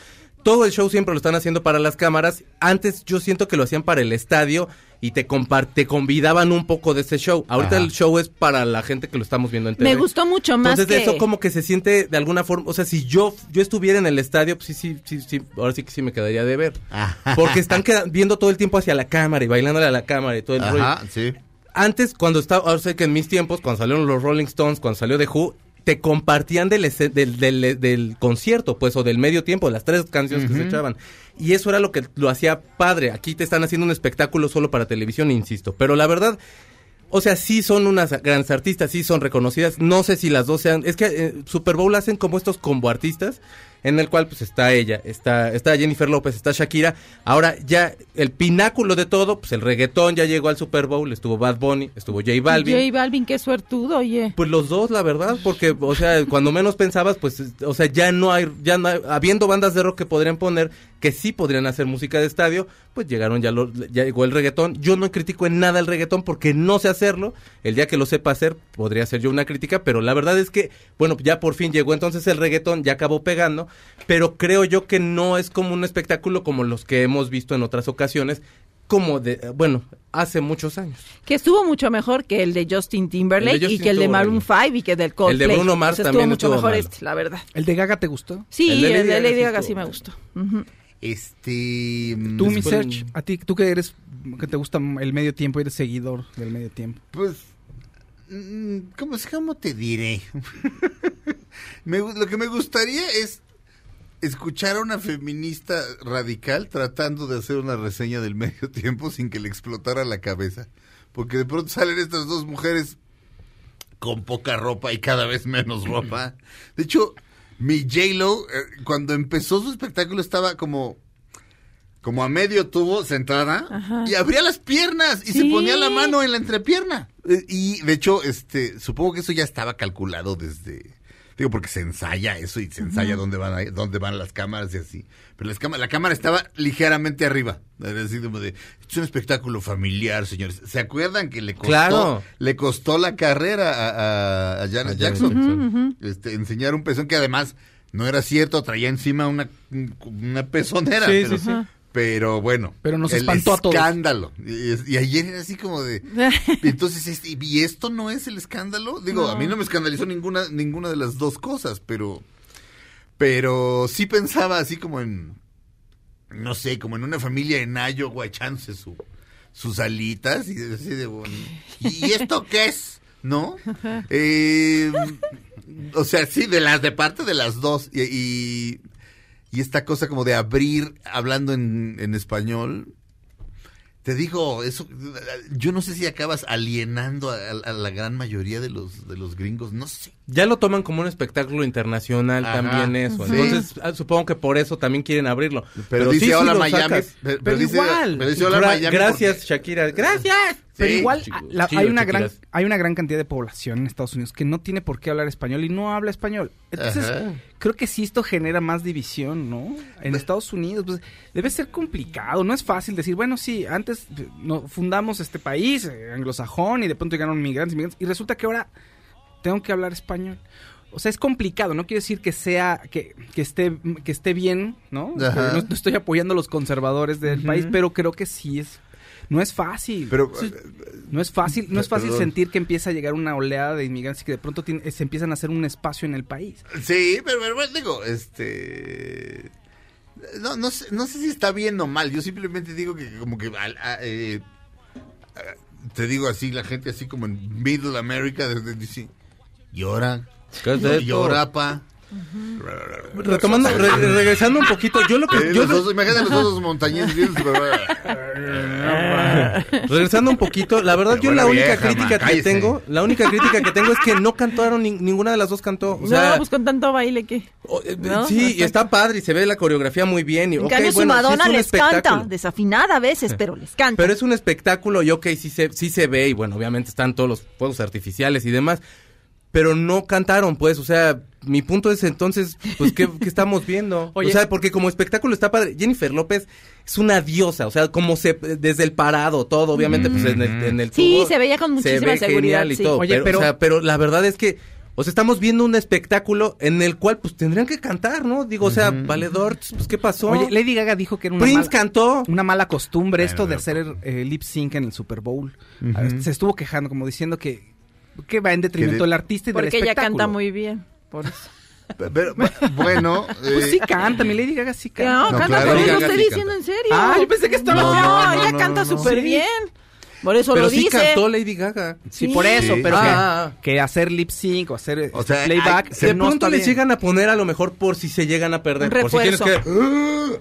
Todo el show siempre lo están haciendo para las cámaras. Antes yo siento que lo hacían para el estadio y te compar- te convidaban un poco de ese show. Ahorita Ajá. el show es para la gente que lo estamos viendo en TV. Me gustó mucho más Entonces que... eso como que se siente de alguna forma, o sea, si yo yo estuviera en el estadio, pues sí, sí, sí, sí, ahora sí que sí me quedaría de ver. Porque están viendo todo el tiempo hacia la cámara y bailándole a la cámara y todo el rollo Ajá, sí. antes, cuando estaba, ahora sé que en mis tiempos, cuando salieron los Rolling Stones, cuando salió The Who, te compartían del, esce- del, del- del concierto, pues, o del medio tiempo, las tres canciones que se echaban. Y eso era lo que lo hacía padre. Aquí te están haciendo un espectáculo solo para televisión, insisto. Pero la verdad, o sea, sí son unas grandes artistas, sí son reconocidas. No sé si las dos sean. Es que eh, Super Bowl hacen como estos combo artistas, en el cual pues está ella, está, está Jennifer López, está Shakira. Ahora ya el pináculo de todo, pues el reggaetón ya llegó al Super Bowl, estuvo Bad Bunny, estuvo J Balvin. J Balvin, qué suertudo, oye. Pues los dos, la verdad, porque, o sea, cuando menos pensabas, pues, es- o sea, ya no hay, ya no hay- habiendo bandas de rock que podrían poner, que sí podrían hacer música de estadio, pues llegaron ya, lo- ya llegó el reggaetón. Yo no critico en nada el reggaetón porque no sé hacerlo. El día que lo sepa hacer, podría hacer yo una crítica, pero la verdad es que, bueno, ya por fin llegó entonces el reggaetón, ya acabó pegando, pero creo yo que no es como un espectáculo como los que hemos visto en otras ocasiones, como de, bueno, hace muchos años. Que estuvo mucho mejor que el de Justin Timberlake El de Justin y que el de Maroon horrible. 5 y que del Coldplay. Bruno Mars O sea, también estuvo mucho estuvo mejor malo. este, la verdad. ¿El de Gaga te gustó? Sí, El el de de Lady Gaga sí Gaga estuvo sí me gustó. Este. mm, Tú, mi Serge, a ti, tú que eres, que te gusta el medio tiempo, eres seguidor del medio tiempo. Pues, mm, ¿cómo, es- cómo te diré? Me lo que me gustaría es escuchar a una feminista radical tratando de hacer una reseña del medio tiempo sin que le explotara la cabeza. Porque de pronto salen estas dos mujeres con poca ropa y cada vez menos ropa. De hecho, mi J-Lo, eh, cuando empezó su espectáculo, estaba como, como a medio tubo sentada Ajá. y abría las piernas y se ponía la mano en la entrepierna. Eh, Y de hecho, este, supongo que eso ya estaba calculado desde. Digo, porque se ensaya eso y se ensaya dónde van a- dónde van las cámaras y así. Pero las cámaras, la cámara estaba ligeramente arriba. Es decir, como de, es un espectáculo familiar, señores. ¿Se acuerdan que le costó, Claro. le costó la carrera a, a- a Janet A Janet Jackson? Jackson. Este, enseñar un pezón que además no era cierto, traía encima una, una pezonera. Sí, pero, sí, sí. Pero bueno. Pero nos el espantó a todos. escándalo. Y, y ayer era así como de... Entonces, este, ¿y esto no es el escándalo? Digo, a mí no me escandalizó ninguna, ninguna de las dos cosas, pero... Pero sí pensaba así como en... No sé, como en una familia en Iowa echándose su, sus alitas y así de... bueno, ¿Y esto qué es? ¿No? Eh, o sea, sí, de las de parte de las dos. Y, y, y esta cosa como de abrir hablando en, en español. Te digo, eso, yo no sé si acabas alienando a, a la gran mayoría de los, de los gringos, no sé. Ya lo toman como un espectáculo internacional Ajá. también eso. Sí. Entonces, ah, supongo que por eso también quieren abrirlo. Pero, dice sí, hola Miami. sacas. Pero, Pero dice, igual. pero dice hola Gra- Miami. gracias, porque- Shakira. Gracias. Pero Sí, igual chico, la- chido, hay una gran hay una gran cantidad de población en Estados Unidos que no tiene por qué hablar español y no habla español. Entonces, Ajá. creo que sí esto genera más división, ¿no? En Estados Unidos pues, debe ser complicado, no es fácil decir, bueno, sí, antes eh, no, fundamos este país eh, anglosajón y de pronto llegaron migrantes, migrantes y resulta que ahora tengo que hablar español. O sea, es complicado, no quiere decir que sea, que, que esté, que esté bien, ¿no? Ajá. No, no estoy apoyando a los conservadores del país, pero creo que sí es, no es fácil. Pero, No es fácil, no es fácil Perdón. sentir que empieza a llegar una oleada de inmigrantes y que de pronto tiene- se empiezan a hacer un espacio en el país. Sí, pero, pero, bueno, digo, este... No, no, sé, no sé si está bien o mal, yo simplemente digo que como que... a- eh, a- te digo así, la gente así como en Middle America, desde dice, llora, ¿Qué es esto? llora, pa. Retomando, re- regresando un poquito, yo lo que... Eh, yo los osos- imagínate los osos montañeses su- Regresando un poquito, la verdad yo Buena la única vieja, crítica man, que tengo, la única crítica que tengo es que no cantaron, ni- ninguna de las dos cantó. O sea, no, pues con tanto baile que... o- eh, ¿no? sí, y Exacto. está padre y se ve la coreografía muy bien. Y, En ok, cambio, su bueno, sí es Madonna un les canta, desafinada a veces, pero les canta. Pero es un espectáculo y ok, sí se, sí se ve y bueno, obviamente están todos los fuegos artificiales y demás. Pero no cantaron, pues, o sea, mi punto es entonces, pues, ¿qué, qué estamos viendo? Oye. o sea, porque como espectáculo está padre. Jennifer López es una diosa, o sea, como se, desde el parado, todo, obviamente, pues, en el, en el Sí, tubo, se veía con se muchísima ve seguridad, genial y sí. todo. Oye, pero, pero- o sea, pero la verdad es que, o sea, estamos viendo un espectáculo en el cual, pues, tendrían que cantar, ¿no? Digo, o sea, valedor, pues, ¿qué pasó? Oye, Lady Gaga dijo que era una, Prince mala, cantó. una mala costumbre esto de hacer eh, lip sync en el Super Bowl. Se estuvo quejando, como diciendo que, que va en detrimento de- del artista y del Porque ella espectáculo. canta muy bien. Por eso. Pero, bueno, Pues eh, sí canta, mi Lady Gaga sí canta. No, canta claro, Gaga lo estoy sí diciendo canta. en serio. Ah, yo pensé que estaba No, ella no, canta no, no. súper Sí. bien. Por eso pero lo sí dice. cantó Lady Gaga. Sí, Sí. por eso, Sí. pero Ah. que, que hacer lip sync o hacer O sea, playback hay- que De no pronto les bien. llegan a poner a lo mejor por si se llegan a perder. Un por si tienes que.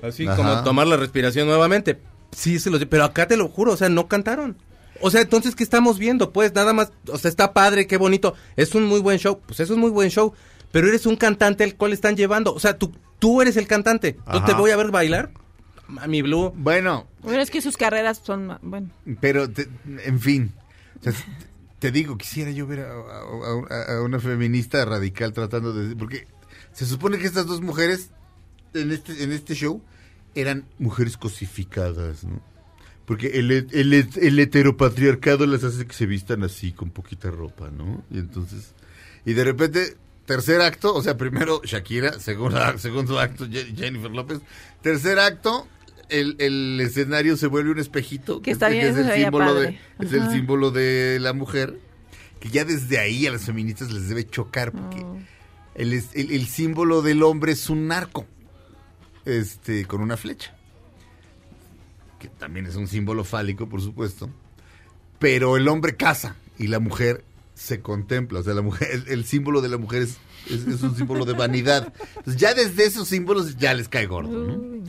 así Ajá. como tomar la respiración nuevamente. Sí, se los. Pero acá te lo juro, o sea, no cantaron. O sea, entonces, ¿qué estamos viendo? Pues nada más. O sea, está padre, qué bonito. Es un muy buen show. Pues eso es muy buen show. Pero eres un cantante al cual están llevando. O sea, tú, tú eres el cantante. Yo te voy a ver bailar. Mami Blue. bueno, Bueno, es que sus carreras son, bueno. Pero, te- en fin, o sea, te digo, quisiera yo ver a, a- a- a una feminista radical tratando de... Porque se supone que estas dos mujeres en este, en este show eran mujeres cosificadas, ¿no? Porque el, el, el heteropatriarcado las hace que se vistan así, con poquita ropa, ¿no? Y entonces... Y de repente, tercer acto, o sea, primero Shakira, segundo, segundo acto Je- Jennifer López, tercer acto, el, el escenario se vuelve un espejito, Que está bien, es eso el símbolo de, es el símbolo de la mujer, que ya desde ahí a las feministas les debe chocar, porque Oh. el, es- el, el símbolo del hombre es un narco. este, con una flecha. Que también es un símbolo fálico, por supuesto. Pero el hombre caza y la mujer se contempla. O sea, la mujer, el, el símbolo de la mujer es, es- es un símbolo de vanidad. Entonces, ya desde esos símbolos ya les cae gordo. ¿no?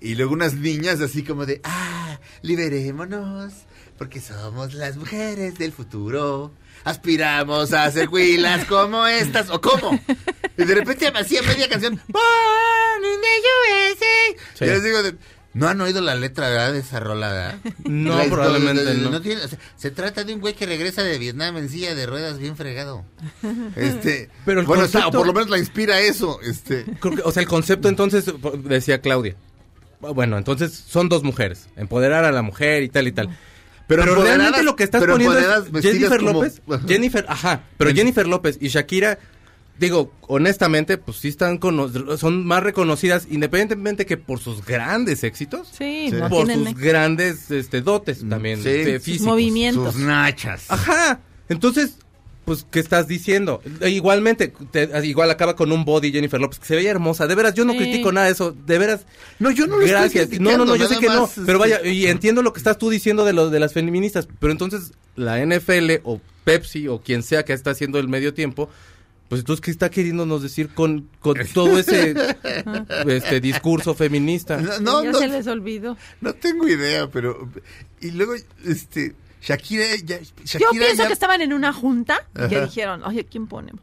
Y luego unas niñas así como de, ah, liberémonos, porque somos las mujeres del futuro. Aspiramos a ser huilas como estas, o cómo. Y de repente hacía media canción, Born in the USA. Sí. Y les digo, de, ¿no han oído la letra ¿verdad, de esa rola? verdad? No, La- probablemente no. tiene- o sea, se trata de un güey que regresa de Vietnam en silla de ruedas bien fregado. Este, Pero el bueno, está- o concepto- por lo menos la inspira eso. Este, Creo que- o sea, el concepto entonces, decía Claudia. Bueno, entonces son dos mujeres. Empoderar a la mujer y tal y tal. Pero, Pero realmente lo que estás pero poniendo empoderadas es Jennifer como- López. Jennifer, ajá. Pero Jennifer López y Shakira, digo, honestamente, pues sí están cono- son más reconocidas independientemente que por sus grandes éxitos. Sí, por sus grandes este, dotes también sí. Sus físicos. movimientos. sus nachas. Ajá. Entonces, pues, ¿qué estás diciendo? E igualmente, te- igual acaba con un body Jennifer López, que se veía hermosa. De veras, yo no Sí. critico nada de eso. De veras. No, yo no lo estoy Gracias. No, no, no, yo sé que no. Pero este- vaya, y entiendo lo que estás tú diciendo de lo de las feministas. Pero entonces, la NFL o Pepsi o quien sea que está haciendo el medio tiempo. Pues entonces, ¿qué está queriéndonos decir con, con todo ese este discurso feminista? No, no, ya no, se les olvidó. no tengo idea, pero... Y luego, este... Shakira, ya, Yo pienso ya- que estaban en una junta y que dijeron, oye, ¿quién ponemos?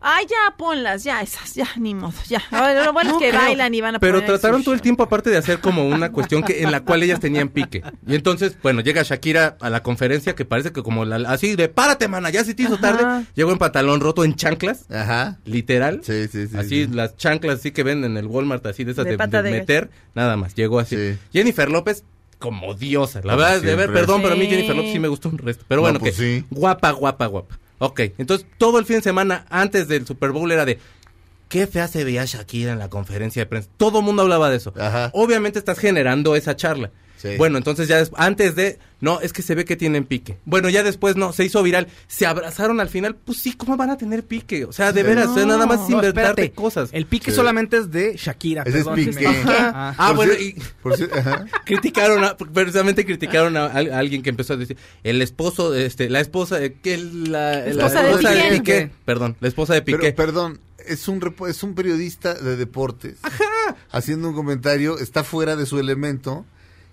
Ay, ya, ponlas, ya, esas, ya, ni modo, ya. Ahora, lo bueno No es que creo. bailan y van a Pero trataron todo el tiempo, aparte de hacer como una cuestión que en la cual ellas tenían pique. Y entonces, bueno, llega Shakira a la conferencia que parece que como la, así de párate, mana, ya se te hizo Ajá. tarde. Llegó en pantalón roto en chanclas, Ajá. literal. Sí, sí, sí. así sí. las chanclas así que venden en el Walmart, así de esas De de, pata de de meter, nada más, llegó así. Sí. Jennifer López como diosa, la Como verdad, de ver, perdón, pero a mí. Jennifer López sí me gustó un resto. Pero No, bueno, pues que sí. guapa, guapa, guapa. Ok, entonces todo el fin de semana antes del Super Bowl era de qué fea se veía Shakira en la conferencia de prensa. Todo el mundo hablaba de eso. Ajá. Obviamente estás generando esa charla. Sí. Bueno, entonces ya antes de, no, es que se ve que tienen pique. Bueno, ya después no, se hizo viral, se abrazaron al final, pues sí, ¿cómo van a tener pique? O sea, de veras, o sea, nada más No, inventarte espérate. cosas. El pique Sí. solamente es de Shakira. Ese es perdón. pique. Ajá. Ah, Por bueno, y por ajá. criticaron, a- precisamente criticaron a, al- a alguien que empezó a decir, el esposo, este, la esposa, de que la, la Esposa de Piqué. perdón, la esposa de Piqué. Pero, perdón, es un, es un periodista de deportes haciendo un comentario, está fuera de su elemento.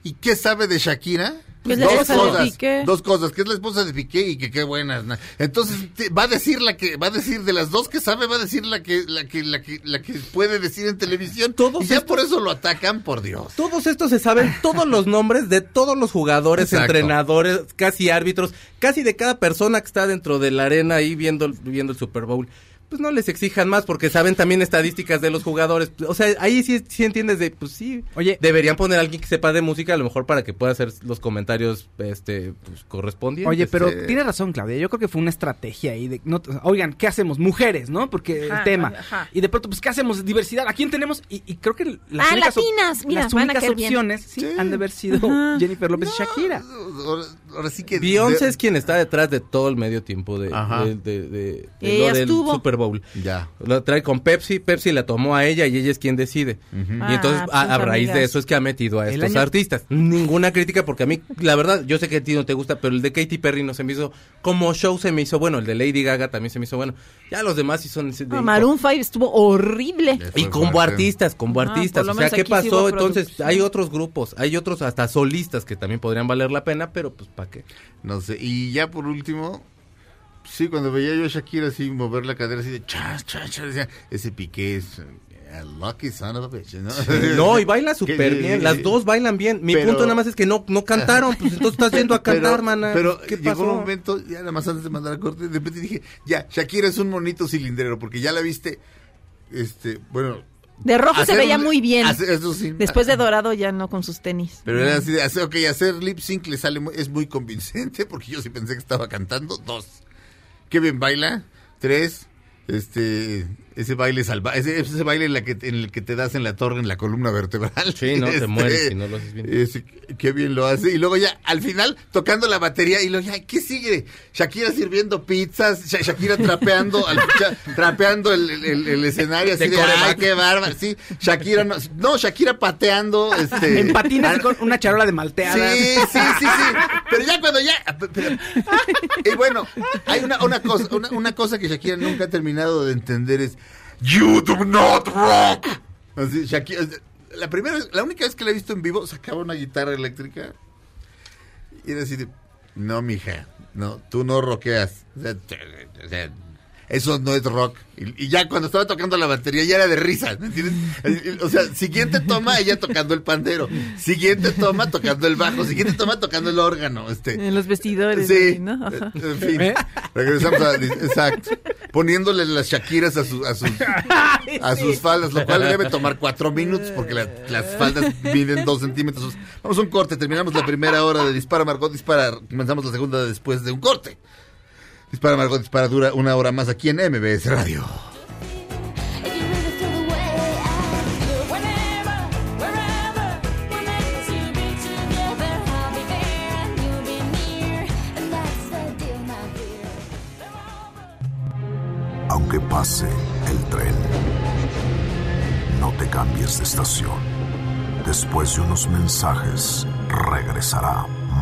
¿Y qué sabe de Shakira? Que es la dos esposa de cosas, Piqué. dos cosas, que es la esposa de Piqué y que qué buenas. na- Entonces te- va a decir la que va a decir de las dos que sabe, va a decir la que la que la que la que puede decir en televisión. Todos y ya estos- por eso lo atacan, por Dios. Todos estos se saben todos los nombres de todos los jugadores, Exacto. entrenadores, casi árbitros, casi de cada persona que está dentro de la arena ahí viendo, viendo el Super Bowl. Pues no les exijan más porque saben también estadísticas de los jugadores. O sea, ahí sí, sí entiendes de, pues sí, Oye. deberían poner a alguien que sepa de música a lo mejor para que pueda hacer los comentarios este pues, correspondientes. Oye, pero Sí. tiene razón, Claudia. Yo creo que fue una estrategia ahí de, no, oigan, ¿qué hacemos? Mujeres, ¿no? Porque Ajá, el tema. ajá. Y de pronto, pues, ¿qué hacemos? Diversidad. ¿A quién tenemos? Y, y creo que las Ah, únicas, latinas, mira, las únicas opciones sí, Sí. han de haber sido Ajá. Jennifer López y Shakira. Ahora, ahora sí que Beyoncé de- es quien está detrás de todo el medio tiempo de, de- de- de- de Ella lo del estuvo. Super Bowl. ya. Lo trae con Pepsi, Pepsi la tomó a ella y ella es quien decide. Ah, y entonces pues, a, a raíz amigas. de eso es que ha metido a estos año- artistas. Ninguna crítica porque a mí, la verdad, yo sé que a ti no te gusta, pero el de Katy Perry no se me hizo, como show se me hizo bueno, el de Lady Gaga también se me hizo bueno. Ya los demás sí son... de- Maroon 5 estuvo horrible. Y fuerte. artistas, combo Ah, artistas. O sea, ¿qué pasó? Entonces, hay otros grupos, hay otros hasta solistas que también podrían valer la pena, pero pues, ¿para qué? No sé. Y ya por último, sí, cuando veía yo a Shakira así mover la cadera así de chas, chas, chas, decía, ese piqué es a lucky son of a bitch, ¿no? No, y baila súper bien. Las dos bailan bien. Mi Pero- punto nada más es que no, no cantaron. Pues entonces estás yendo a cantar, pero, mana. Pero ¿Qué llegó pasó? un momento, ya nada más antes de mandar a corte, de repente dije, ya, Shakira es un monito cilindrero, porque ya la viste, este, bueno... De rojo se veía un- muy bien. hacer- eso sí. Después de dorado ya no con sus tenis. Pero era así de, hacer, ok, hacer lip sync le sale, muy- es muy convincente, porque yo sí pensé que estaba cantando. Dos. Qué bien baila. Tres. Este, ese baile salvaje, ese, ese baile en, la que, en el que te das en la torre, en la columna vertebral. Sí, no, te Este, mueres si no lo haces bien. qué bien lo hace. Y luego ya, al final, tocando la batería, y luego ya, ¿qué sigue? Shakira sirviendo pizzas, Sha- Shakira trapeando, al- trapeando el, el- el escenario, así De de, ay, qué bárbaro. Sí, Shakira, no, no, Shakira pateando, este. En patines con una charola de malteada. Sí, sí, sí, sí. Pero ya cuando ya. pero- y bueno, hay una, una cosa, una, una cosa que Shakira nunca ha terminado de entender es You do not rock. Así, Shakira, la primera, la única vez que la he visto en vivo sacaba una guitarra eléctrica y era así no, mija, no, tú no rockeas. O sea, eso no es rock. Y, y ya cuando estaba tocando la batería ya era de risa. ¿me entiendes? O sea, siguiente toma ella tocando el pandero. Siguiente toma tocando el bajo. Siguiente toma tocando el órgano. Este. En los vestidores, Sí. ¿no? Ajá. En fin. ¿Eh? Regresamos a. Exacto. Poniéndole las Shakiras a, su- a sus, a sus faldas, lo cual debe tomar cuatro minutos porque la- las faldas miden dos centímetros. Vamos a un corte, terminamos la primera hora de Dispara Margot Dispara. Comenzamos la segunda después de un corte. Dispara Margot Dispara dura una hora más aquí en MBS Radio. Aunque pase el tren, no te cambies de estación. Después de unos mensajes, regresará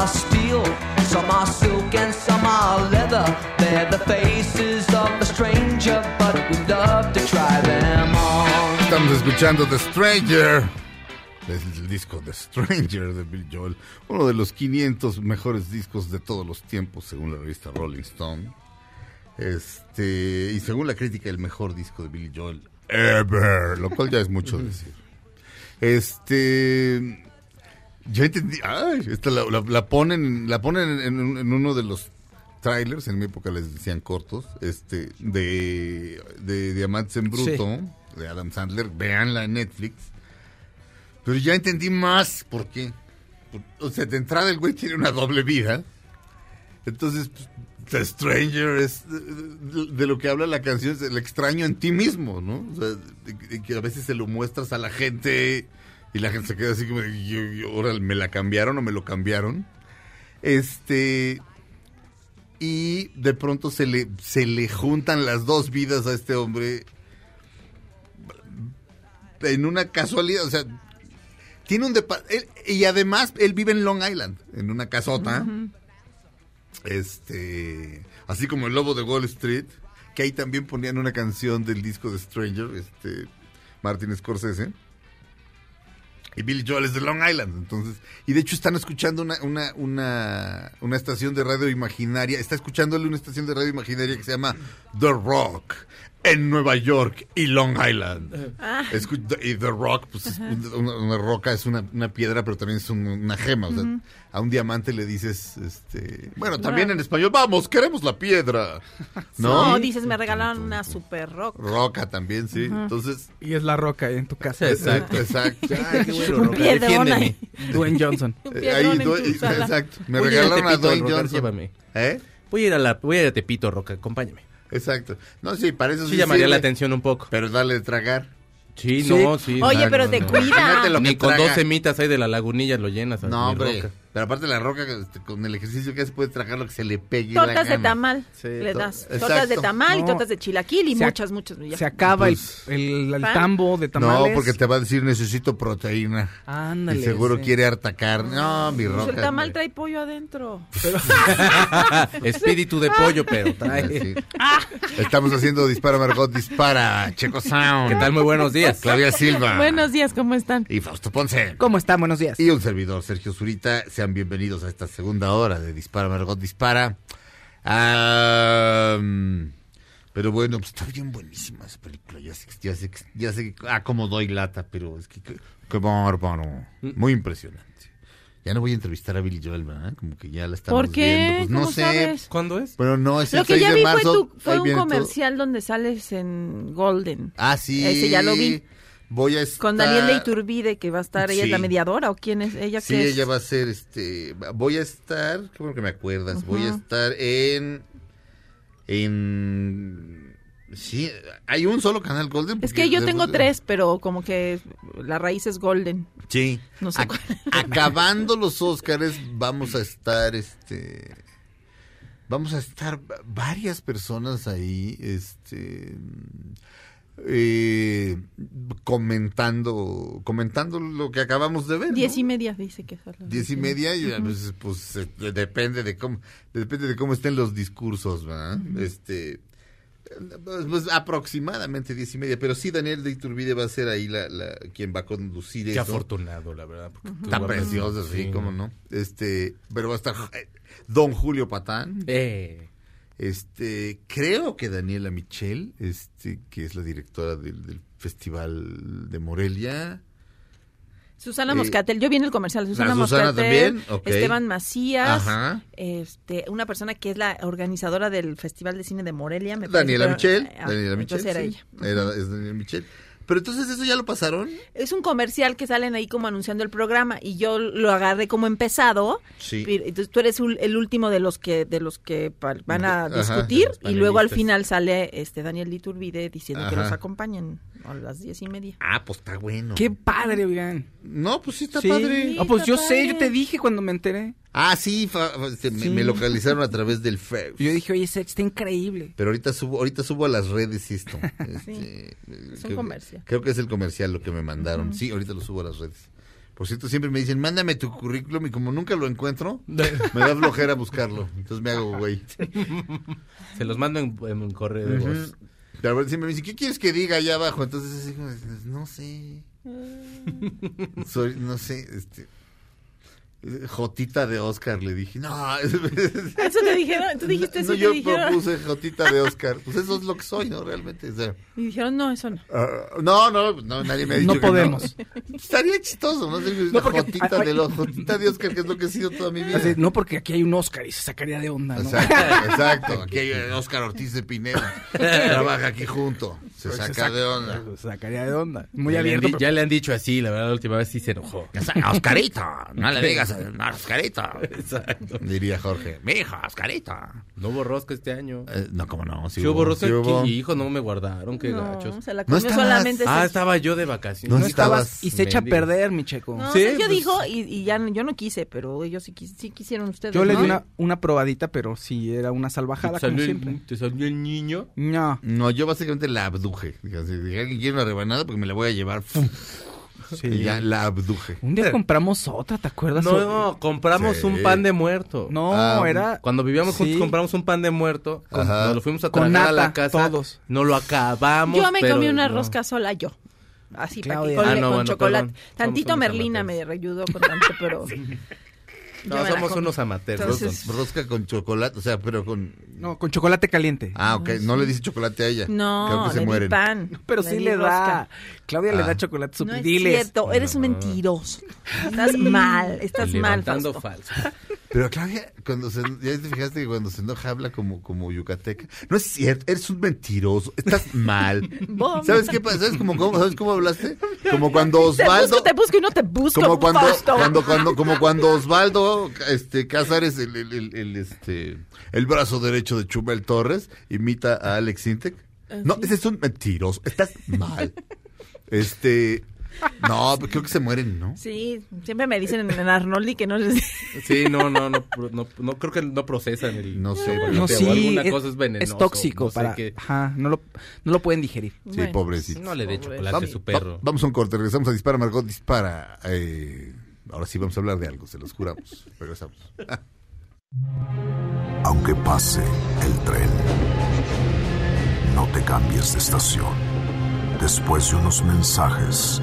Are steel, some are silk, and some are leather. They're the faces of the stranger, but we love to try them on. Estamos escuchando The Stranger. Es el disco The Stranger de Bill Joel. Uno de los 500 mejores discos de todos los tiempos, según la revista Rolling Stone. Este, y según la crítica, el mejor disco de Billy Joel ever. Lo cual ya es mucho decir. Este. Ya entendí. Ay, esta la, la- la ponen, la ponen en, uno de los trailers, en mi época les decían cortos, este, de, de Diamantes en Bruto, de Adam Sandler. Veanla en Netflix. Pero ya entendí más por qué. O sea, de entrada el güey tiene una doble vida. Entonces, pues, The Stranger es de, lo que habla la canción, es el extraño en ti mismo, ¿no? O sea, que a veces se lo muestras a la gente y la gente se queda así como, de, yo, yo, órale, ¿me la cambiaron o me lo cambiaron? Este... Y de pronto se le, se le juntan las dos vidas a este hombre en una casualidad, o sea, tiene un depa- él- y además él vive en Long Island, en una casota. Este, así como el lobo de Wall Street, que ahí también ponían una canción del disco de Stranger, este Martin Scorsese. Y Billy Joel es de Long Island, entonces, y de hecho están escuchando una, una, una, una estación de radio imaginaria, está escuchándole una estación de radio imaginaria que se llama The Rock. En Nueva York y Long Island. Ah. Escu- y The Rock, pues es una, una roca es una, una piedra, pero también es un- una gema. O sea, a un diamante le dices, este, bueno, también en español, vamos, queremos la piedra. No, ¿No? dices, me regalaron una super rock. Roca también, sí. Entonces, Y es la roca ahí en tu casa. Exacto. exacto. Ay, qué bueno, Roca, defiéndeme. Dwayne Johnson. Eh, ahí, en Dwayne- tu sala. exacto. Me Voy regalaron a Dwayne Roca, Johnson. llévame. ¿Eh? Voy a ir a la, voy a ir a Tepito, Roca, acompáñame. Exacto. No, sí, para eso Sí sí llamaría sirve, la atención un poco. Pero dale de tragar. Sí, Sí. no, sí. Oye, no, pero no, te no. cuida. Lo Ni con traga. dos semitas ahí de la lagunilla lo llenas. a No, hombre. Roca. Pero aparte la roca, este, con el ejercicio que hace, puede tragar lo que se le pegue la Tortas de tamal, Sí, le to- das. exacto. Tortas de tamal y tortas de chilaquil y Se muchas, muchas. ya. Se acaba el, Pues- el, tambo de tamales. No, porque te va a decir necesito proteína. Ándale. y seguro sí. quiere harta carne. No, mi Pues roca. el tamal trae pollo adentro. Espíritu de pollo, pero trae. Estamos haciendo Dispara Margot, Dispara, Checo Sound. ¿Qué tal? Muy buenos días. Claudia Silva. Buenos días, ¿cómo están? Y Fausto Ponce. ¿Cómo están? Buenos días. Y un servidor, Sergio Zurita. Sean bienvenidos a esta segunda hora de Dispara Margot Dispara. Ah, mm, pero bueno, pues está bien buenísima esa película. Ya sé, ya sé, ya sé, ah, cómo doy lata, pero es que, que- qué bárbaro. Muy impresionante. Ya no voy a entrevistar a Billy Joel, ¿verdad? Como que ya la estamos ¿Por qué? viendo. Pues no ¿Cómo sé. sabes? ¿Cuándo es? Pero no, es Lo el que 6 ya de vi fue, tu- fue un todo. comercial donde sales en Golden. Ah, sí. Ese ya lo vi. Voy a estar... Con Daniela Iturbide, que va a estar, ella es la mediadora, ¿o quién es? ¿Ella Sí, qué es? ella va a ser, este, voy a estar, qué bueno que me acuerdas, voy a estar en, en, sí, hay un solo canal Golden. Es que yo de- tengo tres, pero como que la raíz es Golden. Sí. No sé Ac- cuál. acabando los Óscares, vamos a estar, este, vamos a estar varias personas ahí, este, eh, comentando, comentando lo que acabamos de ver. Diez ¿no? y media dice que las Diez y media, y veces, pues eh, depende de cómo, depende de cómo estén los discursos, ¿verdad? Este, pues, pues, aproximadamente diez y media, pero sí Daniel de Iturbide va a ser ahí la, la quien va a conducir Qué eso. afortunado, la verdad. porque Tan guardas- precioso, sí, Sí. cómo no. Este, pero va a estar eh, Don Julio Patán. Eh, Este, creo que Daniela Michel, este, que es la directora del, del Festival de Morelia. Susana Eh, Moscatel, yo vi en el comercial, Susana, ¿la Susana Moscatel, también? Esteban Macías, Ajá. este, una persona que es la organizadora del Festival de Cine de Morelia. Me parece, Daniela Michel. ah, Daniela Michel. era sí. ella. Era- es Daniela Michel. Pero entonces eso ya lo pasaron. Es un comercial que salen ahí como anunciando el programa y yo lo agarré como empezado. Sí. Entonces tú eres el último de los que de los que van a discutir y luego al final sale este Daniel Liturbide diciendo que los acompañen a las diez y media. Ah, pues está bueno. Qué padre, oigan. No, pues sí está Sí. padre. Ah, pues yo sé, yo te dije cuando me enteré. Ah, sí, fa- fa- este, me- Sí. Me, localizaron a través del Face. Yo dije, oye, ese está increíble. Pero ahorita subo, ahorita subo a las redes esto. Este, Es un creo- comercial. Creo que es el comercial lo que me mandaron. Sí, ahorita lo subo a las redes. Por cierto, siempre me dicen, mándame tu currículum y como nunca lo encuentro, me da flojera buscarlo. Entonces me hago güey. se los mando en, en correo de voz. Pero a ver, siempre me dicen, ¿qué quieres que diga allá abajo? Entonces, como, no sé. Soy, no sé, este... Jotita de Oscar, le dije. No, Eso te dijeron, tú dijiste eso no, y yo te dijeron. propuse Jotita de Oscar. Pues eso es lo que soy, ¿no? Realmente. o sea, Y dijeron, no, eso no. ah, no, no, no, nadie me ha dicho No que podemos. Estaría chistoso, ¿no? No, porque- Jotita, ay, ay. de los, Jotita de Oscar, que es lo que he sido toda mi vida. Así, no porque aquí hay un Oscar y se sacaría de onda, ¿no? Exacto, exacto. Aquí hay Oscar Ortiz de Pineda. Trabaja aquí junto. Se saca de onda. Se sacaría de onda. Muy ya, abierto. pero- ya le han dicho así, la verdad, la última vez sí se enojó. Oscarito, no le digas a Oscarito. Exacto. Diría Jorge. Mi hija, Oscarito. No hubo rosca este año. Eh, no, cómo no. Sí Sí hubo rosca. sí hubo. ¿Qué hijo, no me guardaron, qué no, gachos. se la No estabas- solamente. Ah, estaba yo de vacaciones. No no estabas estabas y se echa a perder, mi checo. No, Sí, Sergio pues- dijo y, y ya no- yo no quise, pero ellos sí, quis- sí quisieron ustedes. Yo le di una, una probadita, pero sí era una salvajada, ¿Te como siempre. el, ¿Te salió el niño? No. No, yo básicamente la abduje. Alguien quiere una rebanada porque me la voy a llevar. ¡fum! Y ya la abduje. Un día compramos otra, ¿te acuerdas? No, no, compramos Sí. un pan de muerto. No, Ah, era... Cuando vivíamos juntos Sí. compramos un pan de muerto. Con- Ajá. Nos lo fuimos a tragar a la casa. todos. No lo acabamos. Yo me pero comí una no. rosca sola yo. Así, para que con, Ah, le- no, con bueno, chocolate. perdón. Tantito Merlina me ayudó con tanto, pero No, somos unos amateurs. Entonces- Rosca con chocolate, o sea, pero con... No, con chocolate caliente. Ah, ok, no le dice chocolate a ella. No, Creo que se mueren. pan. Pero Le sí le rosca. da. Claudia le Ah. da chocolate. No es Diles. cierto, eres un mentiroso. Estás mal, estás mal, Fausto. falso. Pero Claudia, cuando se, ya te fijaste que cuando se enoja habla como, como yucateca. No es cierto, eres un mentiroso, estás mal. ¿Sabes qué pasa? ¿Sabes cómo, cómo- ¿Sabes cómo hablaste? Como cuando Te Osvaldo... busco, te busco y no te busco, como cuando, cuando, cuando, como cuando Osvaldo este, Cázares, el, el, el, el, este, el brazo derecho de Chumel Torres, imita a Alex Intec. No, ese es un mentiroso, estás mal. Este, no, creo que se mueren, ¿no? Sí, siempre me dicen en Arnoldi que no les... Sí, no, no, no, no, no creo que no procesan el. No sé, No, sí. alguna es, cosa es venenoso. es tóxico no sé para. qué. Ajá, no lo, no lo pueden digerir. Sí, Bueno. pobrecito. No le dé chocolate a su perro. Va- vamos a un corte, regresamos a Dispara, Margot Dispara. Eh, ahora sí vamos a hablar de algo, se los juramos. Regresamos. Aunque pase el tren, no te cambies de estación. Después de unos mensajes,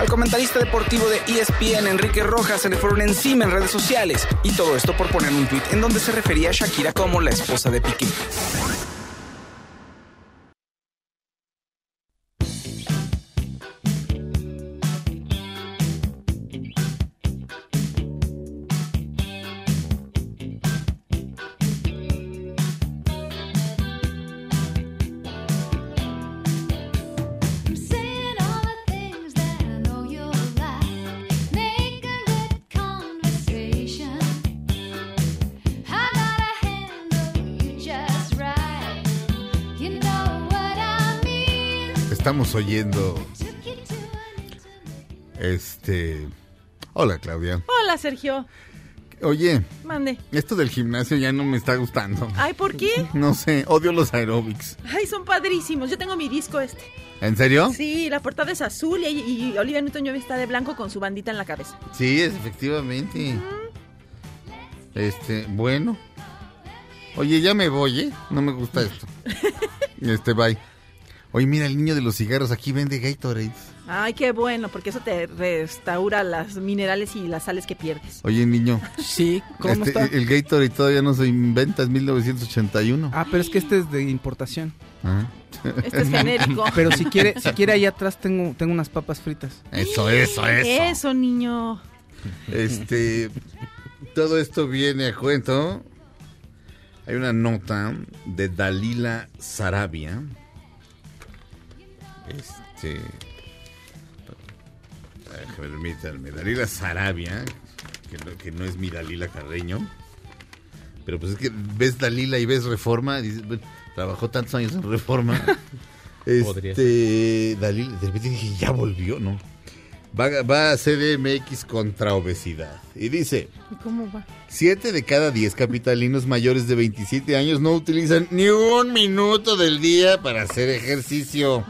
Al comentarista deportivo de ESPN, Enrique Rojas, se le fueron encima en redes sociales. Y todo esto por poner un tuit en donde se refería a Shakira como la esposa de Piqué. Estamos oyendo, este... Hola, Claudia. Hola, Sergio. Oye, Mande. esto del gimnasio ya no me está gustando. Ay, ¿por qué? No sé, odio los aeróbics. Ay, son padrísimos. Yo tengo mi disco este. ¿En serio? Sí, la portada es azul y, y Olivia Newton-John está de blanco con su bandita en la cabeza. Sí, es- efectivamente. Este, bueno. Oye, ya me voy, ¿eh? No me gusta esto. Este, bye. Oye, mira, el niño de los cigarros aquí vende Gatorades. Ay, qué bueno, porque eso te restaura las minerales y las sales que pierdes. Oye, niño, Sí, ¿cómo este, está? el Gatorade todavía no se inventa, es 1981. Ah, pero es que este es de importación. Ah. Este es genérico. Pero si quiere, si quiere allá atrás tengo, tengo unas papas fritas. Eso, eso, eso. Eso, niño. Este, todo esto viene a cuento. Hay una nota de Dalila Sarabia. Este, permítanme, Dalila Sarabia, que no, que no es mi Dalila Carreño. Pero pues es que ves Dalila y ves Reforma, dices, bueno, trabajó tantos años en Reforma. Podría Este, Dalila, de repente dije, ya volvió, ¿no? Va, va a CDMX contra obesidad. Y dice, ¿Y cómo va? 7 de cada 10 capitalinos mayores de 27 años no utilizan ni un minuto del día para hacer ejercicio.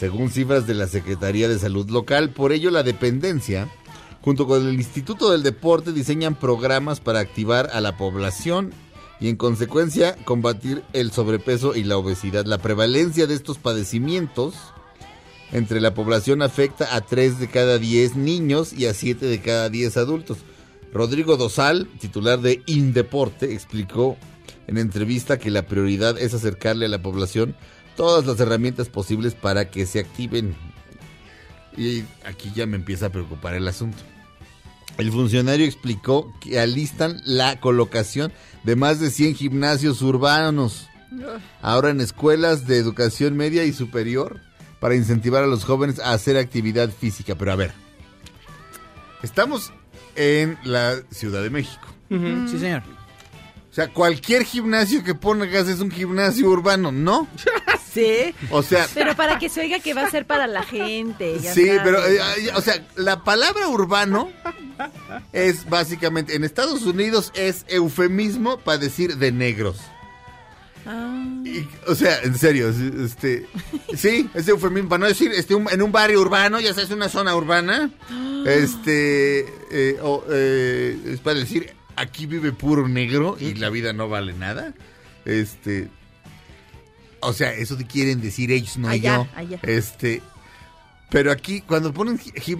Según cifras de la Secretaría de Salud Local. Por ello, la dependencia, junto con el Instituto del Deporte, diseñan programas para activar a la población y, en consecuencia, combatir el sobrepeso y la obesidad. La prevalencia de estos padecimientos entre la población afecta a 3 de cada 10 niños y a 7 de cada 10 adultos. Rodrigo Dosal, titular de Indeporte, explicó en entrevista que la prioridad es acercarle a la población todas las herramientas posibles para que se activen. Y aquí ya me empieza a preocupar el asunto. El funcionario explicó que alistan la colocación de más de 100 gimnasios urbanos, ahora en escuelas de educación media y superior, para incentivar a los jóvenes a hacer actividad física. Pero a ver, estamos en la Ciudad de México. Sí, señor. O sea, cualquier gimnasio que pongas es un gimnasio urbano, ¿no? Sí. O sea, Pero para que se oiga que va a ser para la gente. ya sí, sabes. pero, eh, o sea, la palabra urbano es básicamente, en Estados Unidos es eufemismo para decir de negros. Ah. Y, o sea, en serio, sí, este, sí, es eufemismo, para no decir, este, un- en un barrio urbano, ya sabes, una zona urbana, este, eh, o, eh, es para decir, aquí vive puro negro y la vida no vale nada, este, o sea, eso te quieren decir ellos, no Allá, yo, allá. este, pero aquí cuando ponen,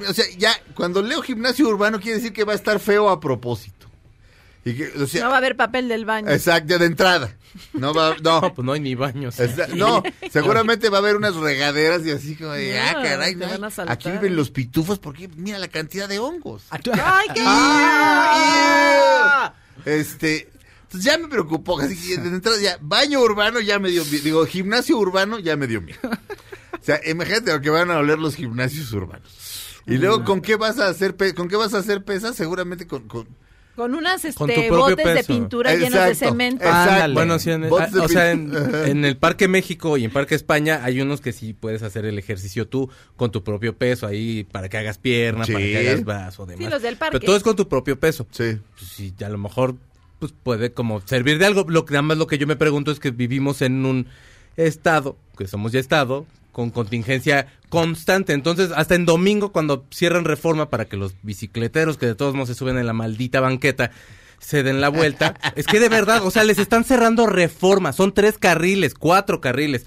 o sea, ya, cuando leo gimnasio urbano quiere decir que va a estar feo a propósito, y que, o sea, No va a haber papel del baño. exacto, de entrada, no va, no, No, pues no hay ni baños. No, seguramente va a haber unas regaderas y así como de, ah, caray, no van a aquí viven los pitufos porque mira la cantidad de hongos. Ay, qué ¡Ah! Este, entonces ya me preocupó, así que de entrada ya, baño urbano ya me dio miedo, digo, gimnasio urbano ya me dio miedo. O sea, imagínate lo que van a oler los gimnasios urbanos. Y luego, ¿con qué vas a hacer, pe- con qué vas a hacer pesas? Seguramente con, con Con unas Con tu este, botes de pintura llenos de cemento. exacto. Bueno, sí, en el- o sea, en, el Parque México y en Parque España hay unos que sí puedes hacer el ejercicio tú con tu propio peso ahí para que hagas pierna, Sí. para que hagas brazo, demás. los del parque. Pero todo es con tu propio peso. Sí. Pues sí, a lo mejor pues puede como servir de algo. Lo que nada más lo que yo me pregunto es que vivimos en un estado, que somos ya estado, con contingencia constante. Entonces, hasta en domingo, cuando cierran reforma para que los bicicleteros, que de todos modos se suben en la maldita banqueta, se den la vuelta. es que de verdad, o sea, les están cerrando reforma. Son tres carriles, cuatro carriles.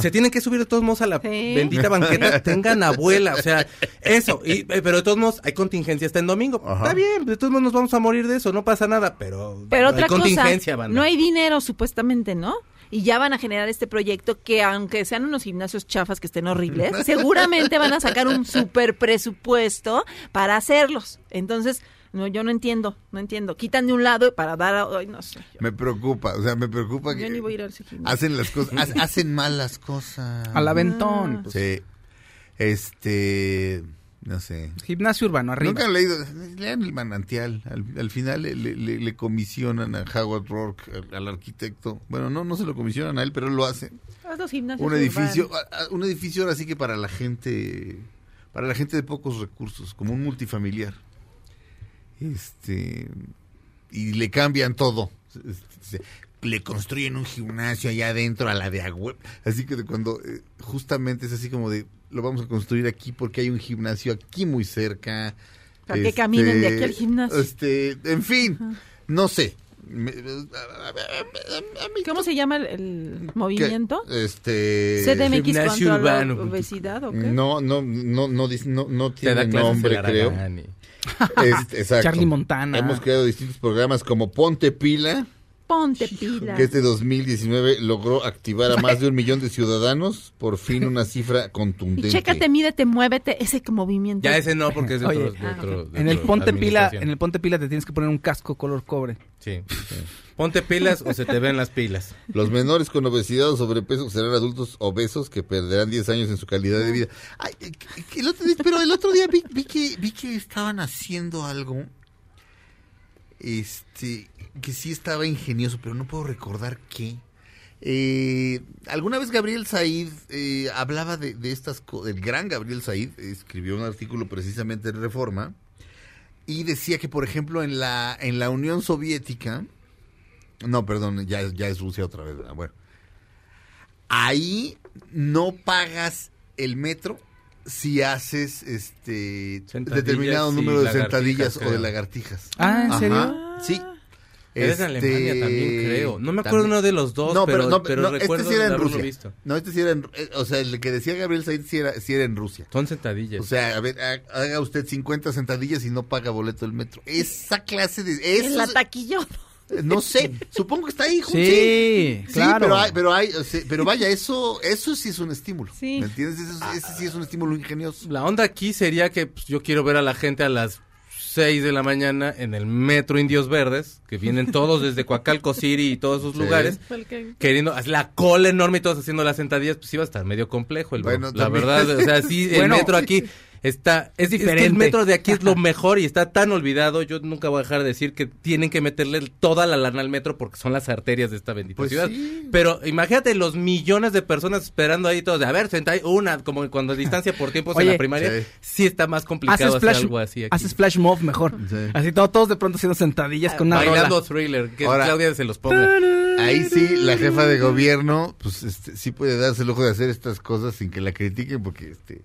Se tienen que subir de todos modos a la Sí. bendita banqueta. Tengan abuela, o sea, eso. Y, eh, pero de todos modos, hay contingencia hasta en domingo. Ajá. Está bien, de todos modos nos vamos a morir de eso, no pasa nada, pero, Pero hay otra contingencia, cosa, banda. no hay dinero supuestamente, ¿no? Y ya van a generar este proyecto que aunque sean unos gimnasios chafas que estén horribles, seguramente van a sacar un super presupuesto para hacerlos. Entonces, no, yo no entiendo, no entiendo. Quitan de un lado para dar a, ay, no sé. Yo, Me preocupa, o sea, me preocupa yo que ni voy a ir a ese gimnasio. hacen las cosas, ha- hacen mal las cosas. Al aventón. pues. Sí. Este, no sé. Gimnasio urbano, arriba. Nunca han leído, lean el manantial. Al, al final le, le- le- le comisionan a Howard Rourke, al, al arquitecto. Bueno, no, no se lo comisionan a él, pero él lo hace. Haz los gimnasios Un edificio, urbanos. un edificio ahora sí que para la gente, para la gente de pocos recursos, como un multifamiliar. Este, y le cambian todo. Este, le construyen un gimnasio allá adentro a la de Agüe. Así que de cuando eh, justamente es así como de lo vamos a construir aquí porque hay un gimnasio aquí muy cerca. Para que caminen de aquí al gimnasio. Este, en fin, no sé. ¿Cómo se llama el, movimiento? Este CDMX Gimnasio contra urbano. la obesidad o qué? no, no, no, no, no, no Te da tiene nombre, creo. Este, exacto. Charlie Montana. Hemos creado distintos programas como Ponte Pila, Ponte pila. que este 2019 logró activar a más de un millón de ciudadanos, por fin una cifra Y contundente. chécate, mídete, muévete, ese movimiento. Ya ese no, porque es de Oye, otro, de ah, otro- ok. de En el ponte pila, en el ponte pila te tienes que poner un casco color cobre. Sí. Ponte pilas o se te ven las pilas. Los menores con obesidad o sobrepeso serán adultos obesos que perderán 10 años en su calidad de vida. Ay, eh, que- el otro día- pero el otro día vi, vi que, vi que estaban haciendo algo este que sí estaba ingenioso, pero no puedo recordar qué. Eh, alguna vez Gabriel Said eh, hablaba de, de estas cosas, el gran Gabriel Said escribió un artículo precisamente en Reforma y decía que por ejemplo en la en la Unión Soviética no, perdón, ya, ya es Rusia otra vez. ¿verdad? Bueno. Ahí no pagas el metro si haces este determinado número de sentadillas o de lagartijas. Ah, ¿en Ajá, serio? Sí. Era en Este, Alemania también, creo. No me acuerdo también. uno de los dos, No, pero, no, pero no, recuerdo este sí era en Rusia. visto. No, este sí era en, eh, o sea, el que decía Gabriel Said sí era, sí era en Rusia. Son sentadillas. O sea, a ver, ha- haga usted 50 sentadillas y no paga boleto del metro. Esa clase de... En la taquilla. no sé, supongo que está ahí. ju- Sí, Sí, claro. pero hay, pero hay, o sea, pero vaya, eso, eso sí es un estímulo. Sí. ¿Me entiendes? Eso, ese sí es un estímulo ingenioso. La onda aquí sería que pues, yo quiero ver a la gente a las 6 de la mañana en el metro Indios Verdes, que vienen todos desde Coacalco City y todos esos Sí. lugares, queriendo hacer la cola enorme y todos haciendo las sentadillas, pues iba a estar medio complejo el. Bueno, La también. verdad, o sea, sí, el Bueno. metro aquí está es, es que el diferente. metro de aquí es lo mejor y está tan olvidado, yo nunca voy a dejar de decir que tienen que meterle toda la lana al metro porque son las arterias de esta bendita Pues ciudad. sí. Pero imagínate los millones de personas esperando ahí todos de, a ver, senta una, como cuando distancia por tiempos en Oye, la primaria, sí. sí, está más complicado Haces hacer flash, algo así aquí. haces flash mob mejor. Sí. Así todo- todos de pronto haciendo sentadillas con una Bailando rola. thriller, que Ahora- Claudia se los ponga. ahí sí, la jefa de gobierno, pues este, sí puede darse el lujo de hacer estas cosas sin que la critiquen, porque este,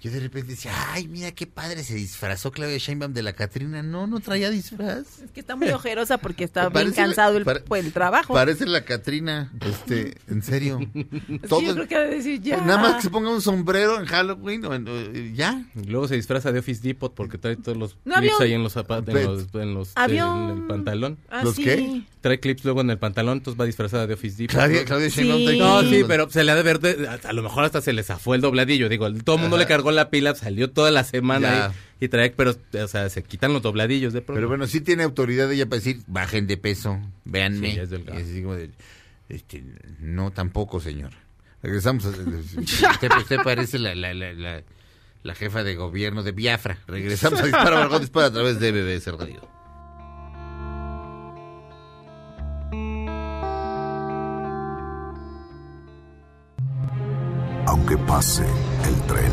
yo de repente decía, ay, mira qué padre se disfrazó Claudia Sheinbaum de la Catrina. No, no traía disfraz. Es que está muy ojerosa porque está bien Parece- cansado el, pues, el trabajo. Parece la Catrina, este, en serio. Todo- yo creo que ha de decir ya. Nada más que se ponga un sombrero en Halloween, o en- o- ya. Y luego se disfraza de Office Depot porque trae todos los No, clips ahí en los zapatos, en los, en los- Había en el pantalón. Ah, ¿Los sí. qué? Trae clips luego en el pantalón, entonces va disfrazada de Office Depot. Claudia, Claudia Sí. Sheinbaum trae- No, sí, pero se le ha de ver, de- a, a lo mejor hasta se le zafó el dobladillo, digo, todo el mundo Ajá. le cargó la pila, salió toda la semana ahí y trae, pero, o sea, se quitan los dobladillos de pronto. Pero bueno, sí tiene autoridad ella para decir, bajen de peso, véanme. Sí, es delgado. Y así como de, este, no, tampoco, señor. Regresamos a... usted, usted parece la, la, la, la, la jefa de gobierno de Biafra. Regresamos a Dispara, Margot Dispara a través de BBS Radio. Aunque pase el tren,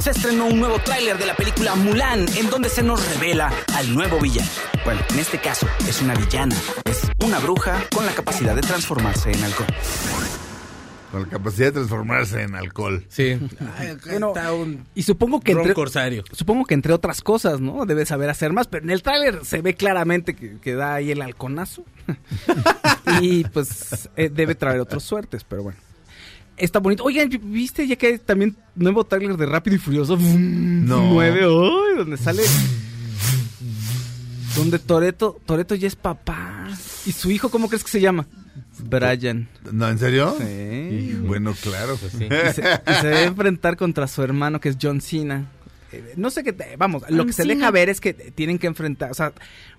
Se estrenó un nuevo tráiler de la película Mulan, en donde se nos revela al nuevo villano. Bueno, en este caso es una villana, es una bruja con la capacidad de transformarse en alcohol. Con la capacidad de transformarse en alcohol. Sí. Bueno, está un Y supongo que entre, corsario. supongo que entre otras cosas, ¿no? Debe saber hacer más, pero en el tráiler se ve claramente que, que da ahí el halconazo. y pues eh, debe traer otras suertes, pero bueno. Está bonito. Oigan, ¿viste ya que hay también nuevo tráiler de Rápido y Furioso? No. 9, ¡ay! donde sale... Donde Toreto, Toreto ya es papá. ¿Y su hijo cómo crees que se llama? Brian. ¿No, en serio? Sí. Y bueno, claro. Pues sí. Y se, y se debe enfrentar contra su hermano que es John Cena. Eh, No sé qué, te- vamos, lo que se deja ver es que tienen que enfrentar, o sea,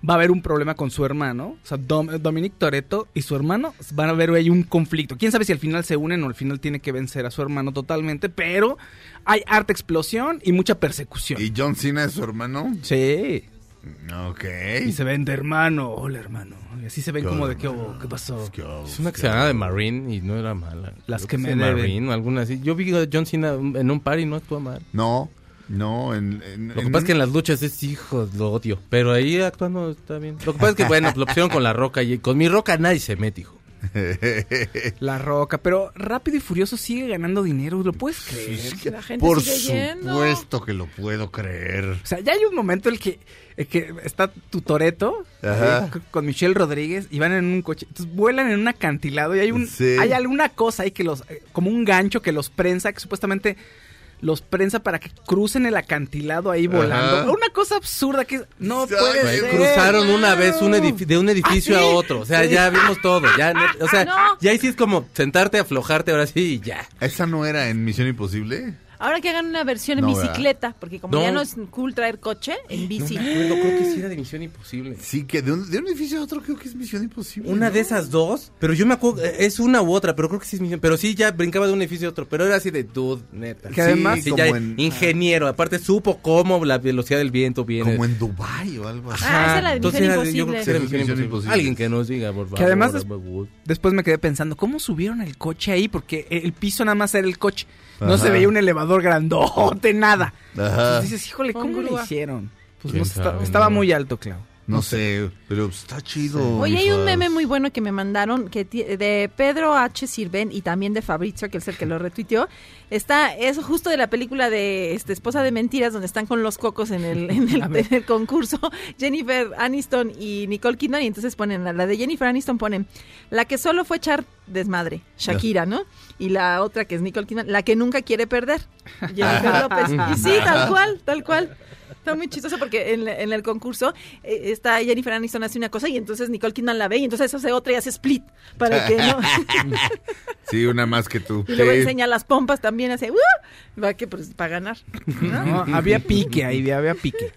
va a haber un problema con su hermano, o sea, Dom- Dominic Toretto y su hermano van a ver ahí un conflicto. Quién sabe si al final se unen o al final tiene que vencer a su hermano totalmente, pero hay harta explosión y mucha persecución. ¿Y John Cena es su hermano? Sí. Ok. Y se ven de hermano, hola hermano. Y así se ven ¿Qué como de qué, hubo? qué pasó. Es una que se llamaba de Marine y no era mala. Las Creo que me de deben. Marine o alguna así. Yo vi a John Cena en un par y no actúa mal. No, no, en... en- Lo que en pasa es que en las luchas es hijo, lo odio. Pero ahí actuando está bien. Lo que pasa es que, bueno, lo pusieron con la roca y con mi roca nadie se mete, hijo. La roca, pero Rápido y Furioso sigue ganando dinero, ¿lo puedes creer? La gente Por sigue yendo. supuesto que lo puedo creer. O sea, ya hay un momento en el que, en que está tu Toreto Ajá. con Michelle Rodríguez y van en un coche. Entonces vuelan en un acantilado y hay un Sí. hay alguna cosa ahí que los eh, como un gancho que los prensa que supuestamente los prensa para que crucen el acantilado ahí volando. Ajá. Una cosa absurda que no puede güey, ser. Cruzaron una vez un de un edificio ¿Ah, sí? a otro. O sea, ya vimos todo. Ya, no- o sea, No. ya ahí sí es como sentarte, aflojarte ahora sí y ya. ¿Esa no era en Misión Imposible? Ahora que hagan una versión en No, ¿verdad? bicicleta, porque como No. ya no es cool traer coche, en bici. Creo, creo que sí era de Misión Imposible. Sí, que de un, de un edificio a otro creo que es Misión Imposible. Una ¿no? de esas dos, pero yo me acuerdo, eh, es una u otra, pero creo que sí es misión. Pero sí, ya brincaba de un edificio a otro, pero era así de dude, neta. Que además- sí, como ya en- ingeniero, aparte supo cómo la velocidad del viento viene. Como en Dubai o algo así. Ah, esa es la de Entonces Misión era de- yo creo que sí era Imposible. Misión Imposible. Imposible. Alguien que nos diga, por favor. Que además Abu. Después me quedé pensando, ¿cómo subieron el coche ahí? Porque el piso nada más era el coche. No Ajá. se veía un elevador grandote, nada. Ajá. Entonces dices, híjole, ¿cómo lo hicieron? Pues ¿Quién no estaba no? muy alto, Clau. No sé, pero está chido. Oye, hay un meme muy bueno que me mandaron que de Pedro H. Sirven y también de Fabrizio, que es el que lo retuiteó. Está, es justo de la película de este, Esposa de Mentiras, donde están con los cocos en el, en el, en concurso, Jennifer Aniston y Nicole Kidman, y entonces ponen, la de Jennifer Aniston ponen, la que solo fue echar desmadre, Shakira, ¿no? Y la otra que es Nicole Kidman, la que nunca quiere perder, Jennifer López. Y sí, tal cual, tal cual. Está muy chistoso porque en, el concurso eh, está Jennifer Aniston hace una cosa y entonces Nicole Kidman la ve y entonces hace otra y hace split para que no Sí, una más que tú. y luego enseña las pompas también hace ¡uh! va que pues para ganar ¿no? No, había pique ahí, había pique.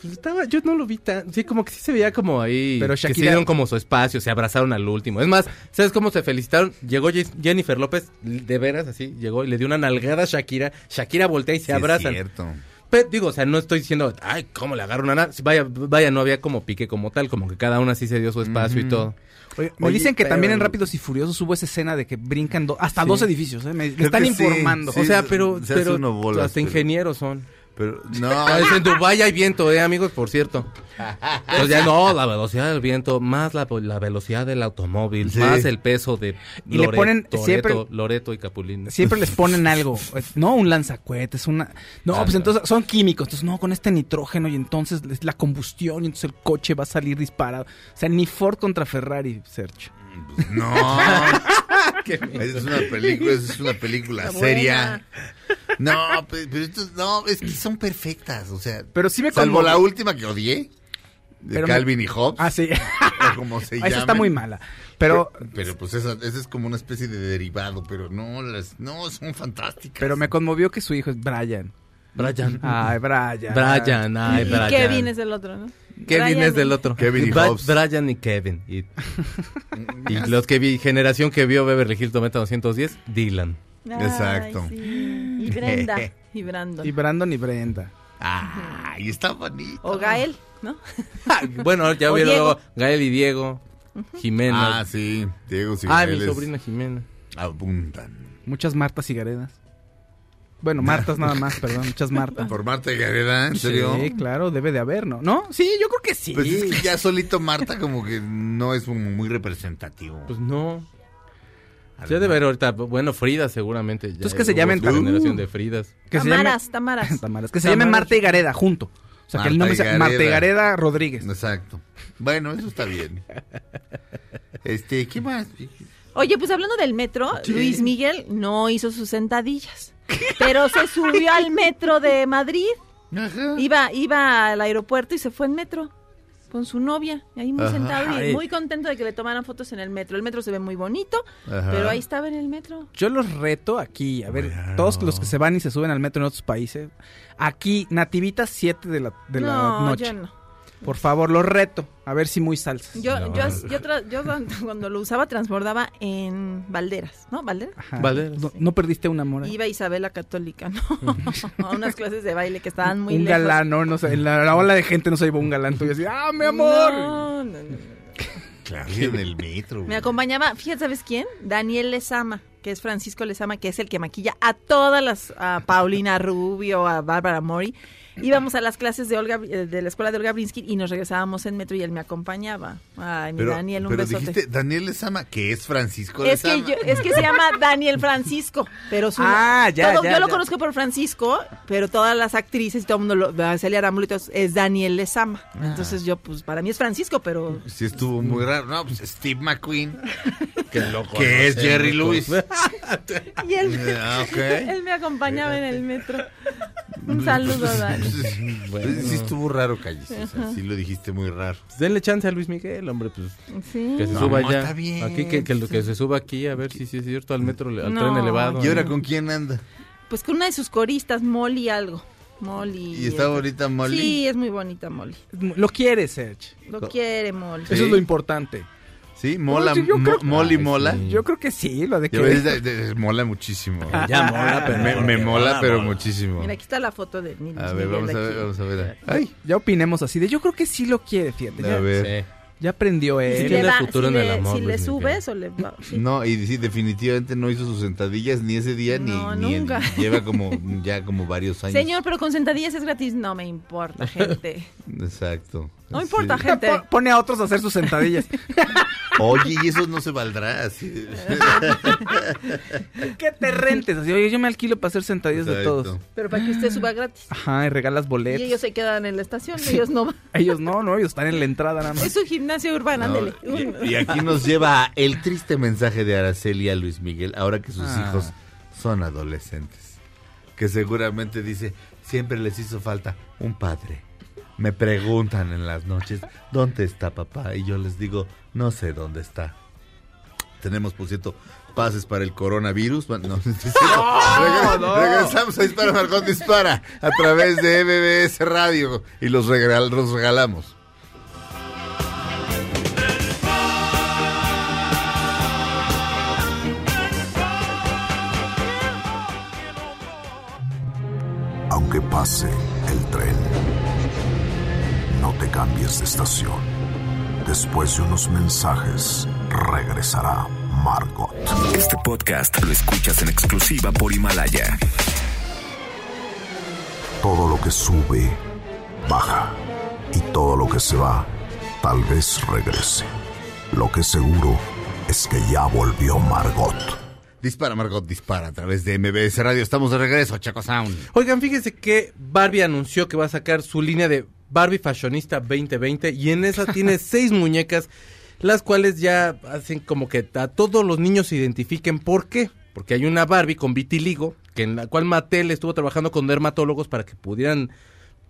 Pues estaba, yo no lo vi tan, sí, como que sí se veía como ahí, Pero que se Shakira- dieron como su espacio, se abrazaron al último. Es más, ¿sabes cómo se felicitaron? Llegó Jennifer López, de veras así, llegó y le dio una nalgada a Shakira, Shakira voltea y se Sí, es abrazan. cierto. Pero, digo, o sea, no estoy diciendo, ay, ¿cómo le agarro una nalga? Vaya, vaya, no había como pique como tal, como que cada una sí se dio su espacio y todo. Oye, me Oye, dicen que pero- también en Rápidos y Furiosos hubo esa escena de que brincan do- hasta Sí. dos edificios, ¿eh? Me, están informando. Sí, o sea, pero, pero hasta pero- ingenieros son. Pero, no, es en Dubái hay viento, eh, amigos, por cierto. Pues ya no, la velocidad del viento, más la, la velocidad del automóvil, Sí. más el peso de Y le ponen Toretto, siempre- Loreto y Capulín. Siempre les ponen algo, no un lanzacuetes, una... No, Ah, pues no. entonces son químicos, entonces no, con este nitrógeno y entonces es la combustión y entonces el coche va a salir disparado. O sea, ni Ford contra Ferrari, Sergio. no. Esa es una película, es una película Está seria. No, pe- pero, esto- no, es que son perfectas, o sea, Pero sí me salvo conmovió. la última que odié, de Pero me- Calvin y Hobbes, Ah, sí. o como se Esa está muy mala. Pero, pero pues esa, esa es como una especie de derivado, pero no, las, no, son fantásticas. pero me conmovió que su hijo es Brian. Brian. Ay, Brian. Brian, ay, y Brian. Kevin es el otro, ¿no? Kevin Brian es del y- otro. Kevin y Hobbes. Brian y Kevin. Y, y los que vi, generación que vio Beverly Hills 90210, Dylan. Ay, Exacto. sí. Y Brenda. Y Brandon. Y Brandon y Brenda. Ay, está bonito. O Gael, ¿no? bueno, ya vieron luego Gael y Diego, Jimena. Ah, sí, Diego Ah, mi sobrina Jimena. abundan. Muchas Martas y Garedas. Bueno, Martas nada más, perdón, muchas Martas. Por Marta y Gareda, ¿en serio? Sí, claro, debe de haber, ¿no? ¿No? Sí, yo creo que sí. Pues es que ya solito Marta como que no es muy representativo. Pues no. A Ya debe haber ahorita, bueno, Frida seguramente. ya Entonces que se llamen tam- generación de Fridas. que se Tamaras, llame, Tamaras. Tamaras, que se llame Tamaras. Marta y Gareda junto. O sea, que el Marta nombre sea Marta y Gareda. Gareda Rodríguez. Exacto. Bueno, eso está bien. Este, ¿qué más? Oye, pues hablando del metro, Sí. Luis Miguel no hizo sus sentadillas. Pero se subió al metro de Madrid. Ajá. Iba, iba al aeropuerto y se fue en metro con su novia. Ahí muy Ajá. sentado y Ay. muy contento de que le tomaran fotos en el metro. El metro se ve muy bonito, Ajá. pero ahí estaba en el metro. Yo los reto aquí, a ver, Bueno. todos los que se van y se suben al metro en otros países. Aquí, Nativitas 7 de la, de la no, noche. yo no. Por favor, los reto. A ver si muy salsas. Yo, No. yo, yo, tra- yo cuando, cuando lo usaba transbordaba en Valderas, ¿no? ¿Valderas? Ajá. Valderas. No, no perdiste un amor. Iba Isabela Católica, ¿no? a unas clases de baile que estaban muy un lejos. galán, ¿no? no sé, en la, la ola de gente no se llevó un galán tuyo así, ¡ah, mi amor! No, no, no, no. Claro, en el metro. Me acompañaba, fíjate, ¿sabes quién? Daniel Lezama, que es Francisco Lezama, que es el que maquilla a todas las, a Paulina Rubio, a Bárbara Mori. Íbamos a las clases de Olga, eh, de la escuela de Olga Brinsky y nos regresábamos en metro y él me acompañaba. Ay, mi Pero, Daniel, un pero besote. dijiste Daniel Lezama, que es Francisco Es que, yo, es que se llama Daniel Francisco, pero su, Ah, ya, todo- ya, yo lo conozco por Francisco, pero todas las actrices y todo el mundo, lo, Celia Arámbulo y todos, es Daniel Lezama. Ah. Entonces yo, pues para mí es Francisco, pero Sí estuvo muy raro. No, pues Steve McQueen, Que loco. que es Jerry Lewis. y él, Ah, él me acompañaba en el metro. Un saludo, Dani. Pues, Sí estuvo raro, Calles. O sea, sí lo dijiste muy raro. Pues denle chance a Luis Miguel, hombre, pues Sí. que se No, suba ya. está bien. Aquí, que, que, se suba aquí, a ver si sí es cierto, al metro, al No. tren elevado. ¿Y ahora ¿no? con quién anda? Pues con una de sus coristas, Molly algo. Molly. ¿Y está bonita Molly? Sí, es muy bonita Molly. Lo quieres, Serge. Lo quiere Molly. Eso es lo importante. Sí, mola, Oye, yo mo- creo- mola. sí. Yo creo que sí, lo de que... ves, de- de- mola muchísimo. Ya mola, pero me, me porque mola, pero mola. muchísimo. Mira, aquí está la foto de Luis A ver, Miguel vamos a ver, vamos a ver. Ay, ya opinemos así de yo creo que sí lo quiere, fíjate. A Ya, ver. Sí. ya aprendió Si Sí, él. le, tiene va- futuro si en el le- amor, si le Luis subes o le va- sí. No, y sí, definitivamente no hizo sus sentadillas ni ese día ni, No, ni nunca. lleva como ya como varios años. Señor, pero con sentadillas es gratis. No me importa, gente. Exacto. No importa, Sí. gente. Po- Pone a otros a hacer sus sentadillas. Oye, y eso no se valdrá. así. que te rentes. Así, oye, yo me alquilo para hacer sentadillas de todos. Pero para que usted suba gratis. Ajá, y regalas Y boletos. ellos se quedan en la estación, ellos no van. Ellos no, no, ellos están en la entrada nada más. Es su gimnasio urbano, No, ándele. y, y aquí nos lleva el triste mensaje de Araceli a Luis Miguel, ahora que sus Ah. hijos son adolescentes. Que seguramente dice, siempre les hizo falta un padre. Me preguntan en las noches, ¿dónde está papá? Y yo les digo, no sé dónde está. Tenemos, por cierto, pases para el coronavirus. No, Reg- no. regresamos a Dispara Margot Dispara a través de MBS Radio y los, regal- los regalamos. Aunque pase el tren, no cambies de estación. Después de unos mensajes, regresará Margot. Este podcast lo escuchas en exclusiva por Himalaya. Todo lo que sube, baja. Y todo lo que se va, tal vez regrese. Lo que seguro es que ya volvió Margot. Dispara Margot Dispara a través de MBS Radio. Estamos de regreso, Chaco Sound. Oigan, fíjense que Barbie anunció que va a sacar su línea de Barbie Fashionista 2020 y en esa tiene seis muñecas, las cuales ya hacen como que a todos los niños se identifiquen. ¿Por qué? Porque hay una Barbie con vitiligo, que en la cual Mattel estuvo trabajando con dermatólogos para que pudieran,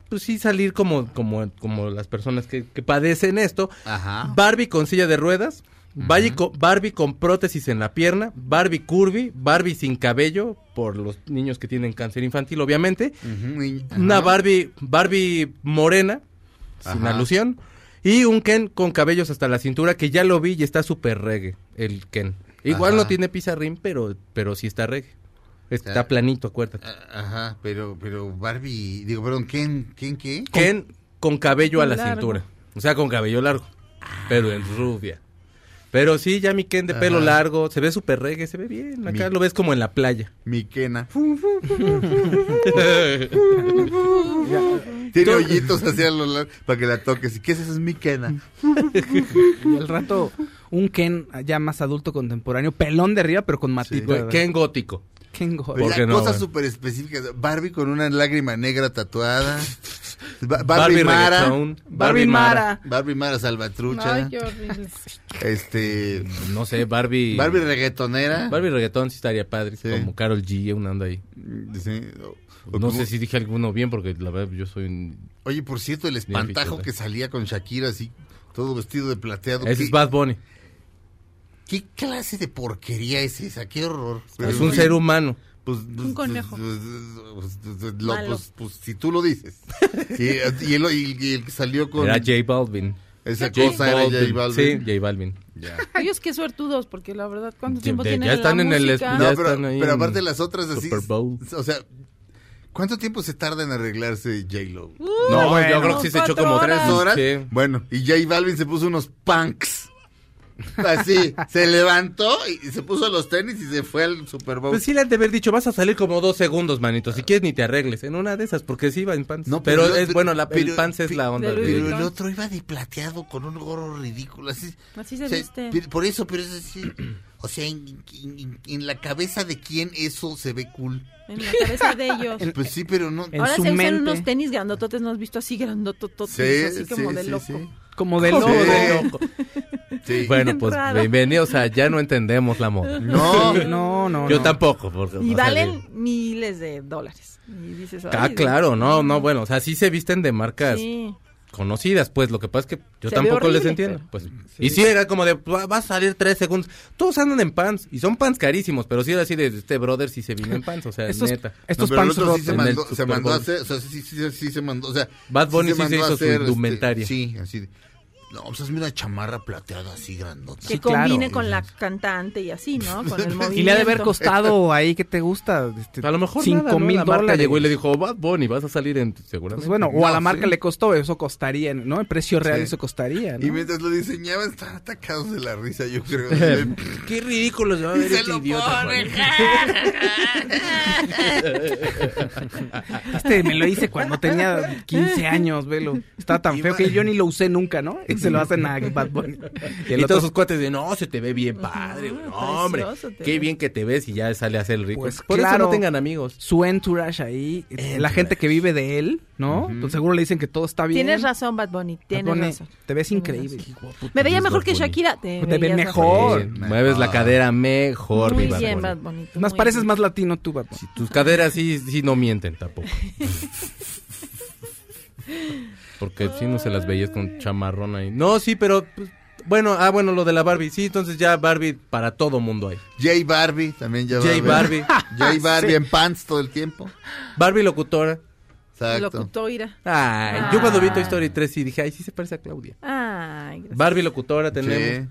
pues sí, salir como, como, como las personas que, que padecen esto. Ajá. Barbie con silla de ruedas, Barbie, con, Barbie con prótesis en la pierna, Barbie curvy, Barbie sin cabello, por los niños que tienen cáncer infantil, obviamente. Una. Barbie, Barbie morena, sin alusión. Y un Ken con cabellos hasta la cintura, que ya lo vi y está súper reggae, el Ken. Igual Ajá. no tiene pizarrín, pero, pero sí está reggae. Está Ah. planito, acuérdate. Ajá, pero, pero Barbie, digo, perdón, ¿quién, quién qué? Ken con cabello a la Largo. cintura. O sea, con cabello largo. Pero en rubia. Pero sí, ya mi Ken de pelo Ajá. largo, se ve súper reggae, se ve bien. Acá Mi- lo ves como en la playa. Mi Kena. Tiene hoyitos hacia los lados para que la toques. ¿Y qué es eso? Es mi Kena. Y al rato, un Ken ya más adulto contemporáneo, pelón de arriba, pero con matita. Güey, Ken gótico. Ken Go- Pero ¿Por ya qué no, cosas súper específicas. Barbie con una lágrima negra tatuada. Ba- Barbie, Barbie, Mara. Barbie Mara. Barbie Mara Salvatrucha. Ay, qué horrible. Este. No sé, Barbie. Barbie reggaetonera. Barbie reggaetón sí estaría padre. Sí. Como Carol G, una onda ahí. Sí, o- o No como- sé si dije alguno bien porque la verdad yo soy un... Oye, por cierto, el espantajo Bien, que salía con Shakira así, todo vestido de plateado. Ese ¿Qué, es Bad Bunny. Qué clase de porquería es esa? Qué horror. es un ser humano. Pues, pues, Un conejo. pues, pues, pues, pues, pues, pues, si tú lo dices. y, y él, y- y el que salió con Era J Balvin. esa J cosa era J Balvin. Sí, J Balvin. Ya. Ellos qué suertudos, porque la verdad, ¿cuánto tiempo de- tienen ya están la en el No, pero, están ahí pero en aparte las otras así. Super Bowl. O sea, ¿cuánto tiempo se tarda en arreglarse J-Lo? No, bueno, yo creo que sí se echó como tres horas. ¿Dos horas? Sí. Bueno, y J Balvin se puso unos punks. Así, se levantó y se puso los tenis y se fue al Super Bowl. Pues sí le han de haber dicho, vas a salir como dos segundos, manito. Si quieres ni te arregles. En una de esas, porque sí iba en pants. No, pero, es bueno, la, el pero- pants es la onda. de de- Pero el otro iba de plateado con un gorro ridículo. Así, Así se O sea, viste. Por eso, pero es así. O sea, en, en- en la cabeza de quién eso se ve cool. En la cabeza de ellos. Pues sí, pero no. En Ahora su se usan mente. unos tenis grandototes, ¿no has visto así grandotototes? Sí, así como sí, de sí, loco. Como de Sí. loco. de loco. Sí. Bueno, pues raro. bienvenidos a Ya no entendemos la moda. No, Sí, no, no. Yo no. tampoco. Porque, Y o sea, valen de- miles de dólares. Y dices, Ah, claro, no, no, bueno, o sea, sí se visten de marcas Sí. Conocidas, pues, lo que pasa es que yo Se tampoco les entiendo, pero- pues. Y sí era como de, va va a salir tres segundos. Todos andan en pants, y son pants carísimos, pero sí era así de, este brother sí se vino en pants, o sea, Estos, neta. estos no, pero el pants otro sí se el mandó, se mandó a hacer, o sea, sí, sí, sí, sí se mandó, o sea, Bad Bunny sí se mandó a hizo su hacer, indumentaria. este, sí, así de, no, pues hazme una chamarra plateada así grandota. Que Sí, claro. combine con la cantante y así, ¿no? Con el movimiento. Y le ha de haber costado ahí, ¿qué te gusta? Este, A lo mejor cinco nada, ¿no? mil marca dólares. llegó y le dijo, Bad Bunny, vas a salir en, seguramente. Pues bueno, o a la No, marca sí. le costó, eso costaría, ¿no? El precio real Sí. eso costaría, ¿no? Y mientras lo diseñaban, estaban atacados de la risa, yo creo. Qué ridículo se va a Y ver se este lo idiota. Este me lo hice cuando tenía 15 años, velo. Estaba tan feo que yo ni lo usé nunca, ¿no? se lo hacen a Bad Bunny. Y, el todos otro- sus cuates de, no, se te ve bien padre. No, hombre, qué bien que te ves y ya sale a hacer el rico. Pues Por eso claro. no tengan amigos. su entourage ahí, la gente que vive de él, ¿no? Entonces seguro le dicen que todo está bien. Tienes razón, Bad Bunny, Bad tienes Bunny, razón. Te ves increíble. razón. Me veía mejor que. Shakira. Te, Te ve mejor. Sí, mueves la cadera mejor, Muy mi Bad bien, Bunny. Bad Bunny. tú Más pareces más latino tú, Bad Bunny. Tus caderas sí, sí no mienten tampoco. Porque si no se las veías con chamarrón ahí. No, sí, pero pues, bueno, ah, bueno, lo de la Barbie. Sí, entonces ya Barbie para todo mundo hay. J Barbie también ya va a J. Barbie. J Barbie Sí. en pants todo el tiempo. Barbie locutora. Exacto. Locutora. Ay, yo cuando vi Toy Story 3 sí dije, ay, sí se parece a Claudia. Ay, gracias. Barbie locutora tenemos. Sí.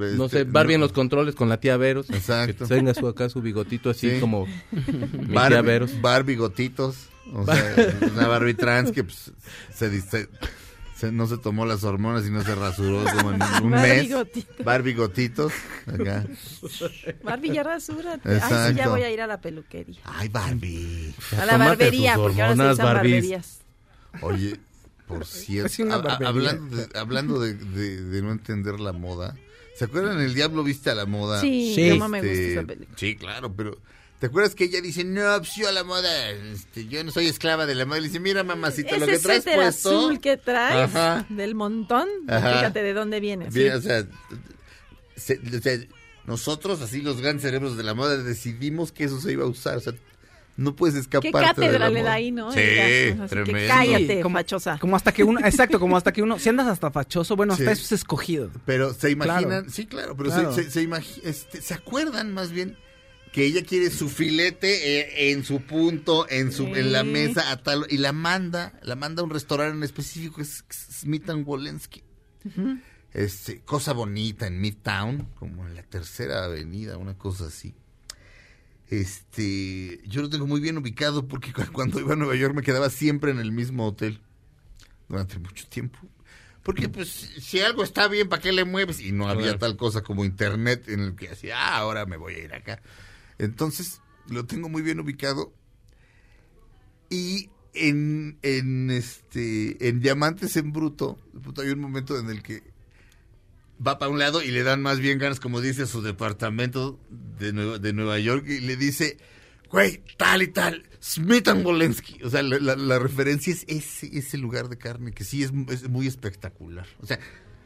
Este, No sé, Barbie en los controles con la tía Veros. Exacto. Que tenga su, acá su bigotito así Sí. como mi tía Barbie, Veros. Barbie gotitos. O sea, una Barbie trans que pues, se, dice- no se tomó las hormonas y no se rasuró como en un Barbie mes. gotitos. Barbie gotitos. Acá. Barbie, ya rasúrate. Ay, sí, Exacto. ya voy a ir a la peluquería. Ay, Barbie. A la barbería, porque ahora se barberías. Oye, por cierto, hablando, de, hablando de, de- de no entender la moda, ¿se acuerdan El Diablo viste a la moda? Sí, Sí. cómo me gusta Este, esa película. Sí, claro, pero ¿te acuerdas que ella dice, no, pues yo a la moda, este, yo no soy esclava de la moda? Y le dice, mira, mamacita, lo que traes puesto... azul que traes, Ajá. del montón, Ajá. fíjate de dónde viene. sí. Bien, o sea, se- o sea, nosotros, así los grandes cerebros de la moda, decidimos que eso se iba a usar. O sea, no puedes escaparte Qué de la cátedra le moda. da ahí, ¿no? Sí, así que tremendo. cállate, como, fachosa. como hasta que uno, exacto, como hasta que uno, si andas hasta fachoso, bueno, hasta Sí. eso es escogido. Pero se imaginan, Claro. sí, claro, pero Claro. Se, se, se imagi- este, ¿se acuerdan más bien que ella quiere su filete eh, en su punto, en su, en la mesa a tal y la manda, la manda a un restaurante en específico, es Smith and Wolensky. Este, cosa bonita en Midtown, como en la tercera avenida, una cosa así. Este, yo lo tengo muy bien ubicado porque cu- cuando iba a Nueva York me quedaba siempre en el mismo hotel durante mucho tiempo. Porque pues si algo está bien, ¿para qué le mueves? Y no había Claro. tal cosa como internet en el que decía, ah, ahora me voy a ir acá. Entonces, lo tengo muy bien ubicado. Y en, en este en Diamantes en Bruto, hay un momento en el que va para un lado y le dan más bien ganas, como dice, a su departamento de Nueva, de Nueva York y le dice, güey, tal y tal, Smith and Wolensky. O sea, la, la- la referencia es ese, ese lugar de carne que sí es, es muy espectacular. O sea,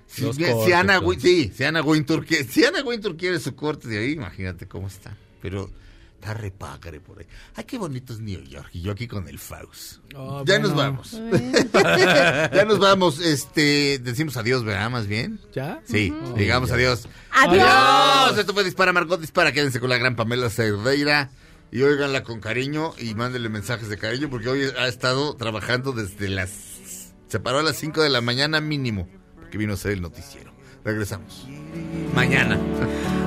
si, cortes, Ana, sí, si Ana Wintour quiere, si Ana Wintour quiere su corte de ahí, imagínate cómo está. Pero está repagre por ahí. Ay, qué bonito es New York. Y yo aquí con el Faust. Oh, ya bueno. nos vamos. ya nos vamos. Este, decimos adiós, ¿verdad? Más bien. ¿Ya? Sí, digamos adiós. ¡Adiós! Esto fue Dispara Margot Dispara. Quédense con la gran Pamela Cerdeira y óiganla con cariño y mándenle mensajes de cariño porque hoy ha estado trabajando desde las... Se paró a las 5 de la mañana mínimo porque vino a hacer el noticiero. Regresamos. Mañana.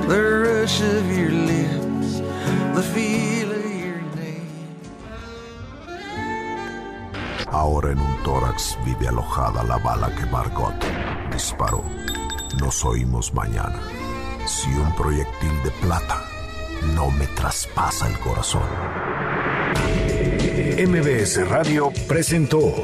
The rush of your lips, the feel of your name. Ahora en un tórax vive alojada la bala que Margot disparó. Nos oímos mañana. Si un proyectil de plata no me traspasa el corazón. MBS Radio presentó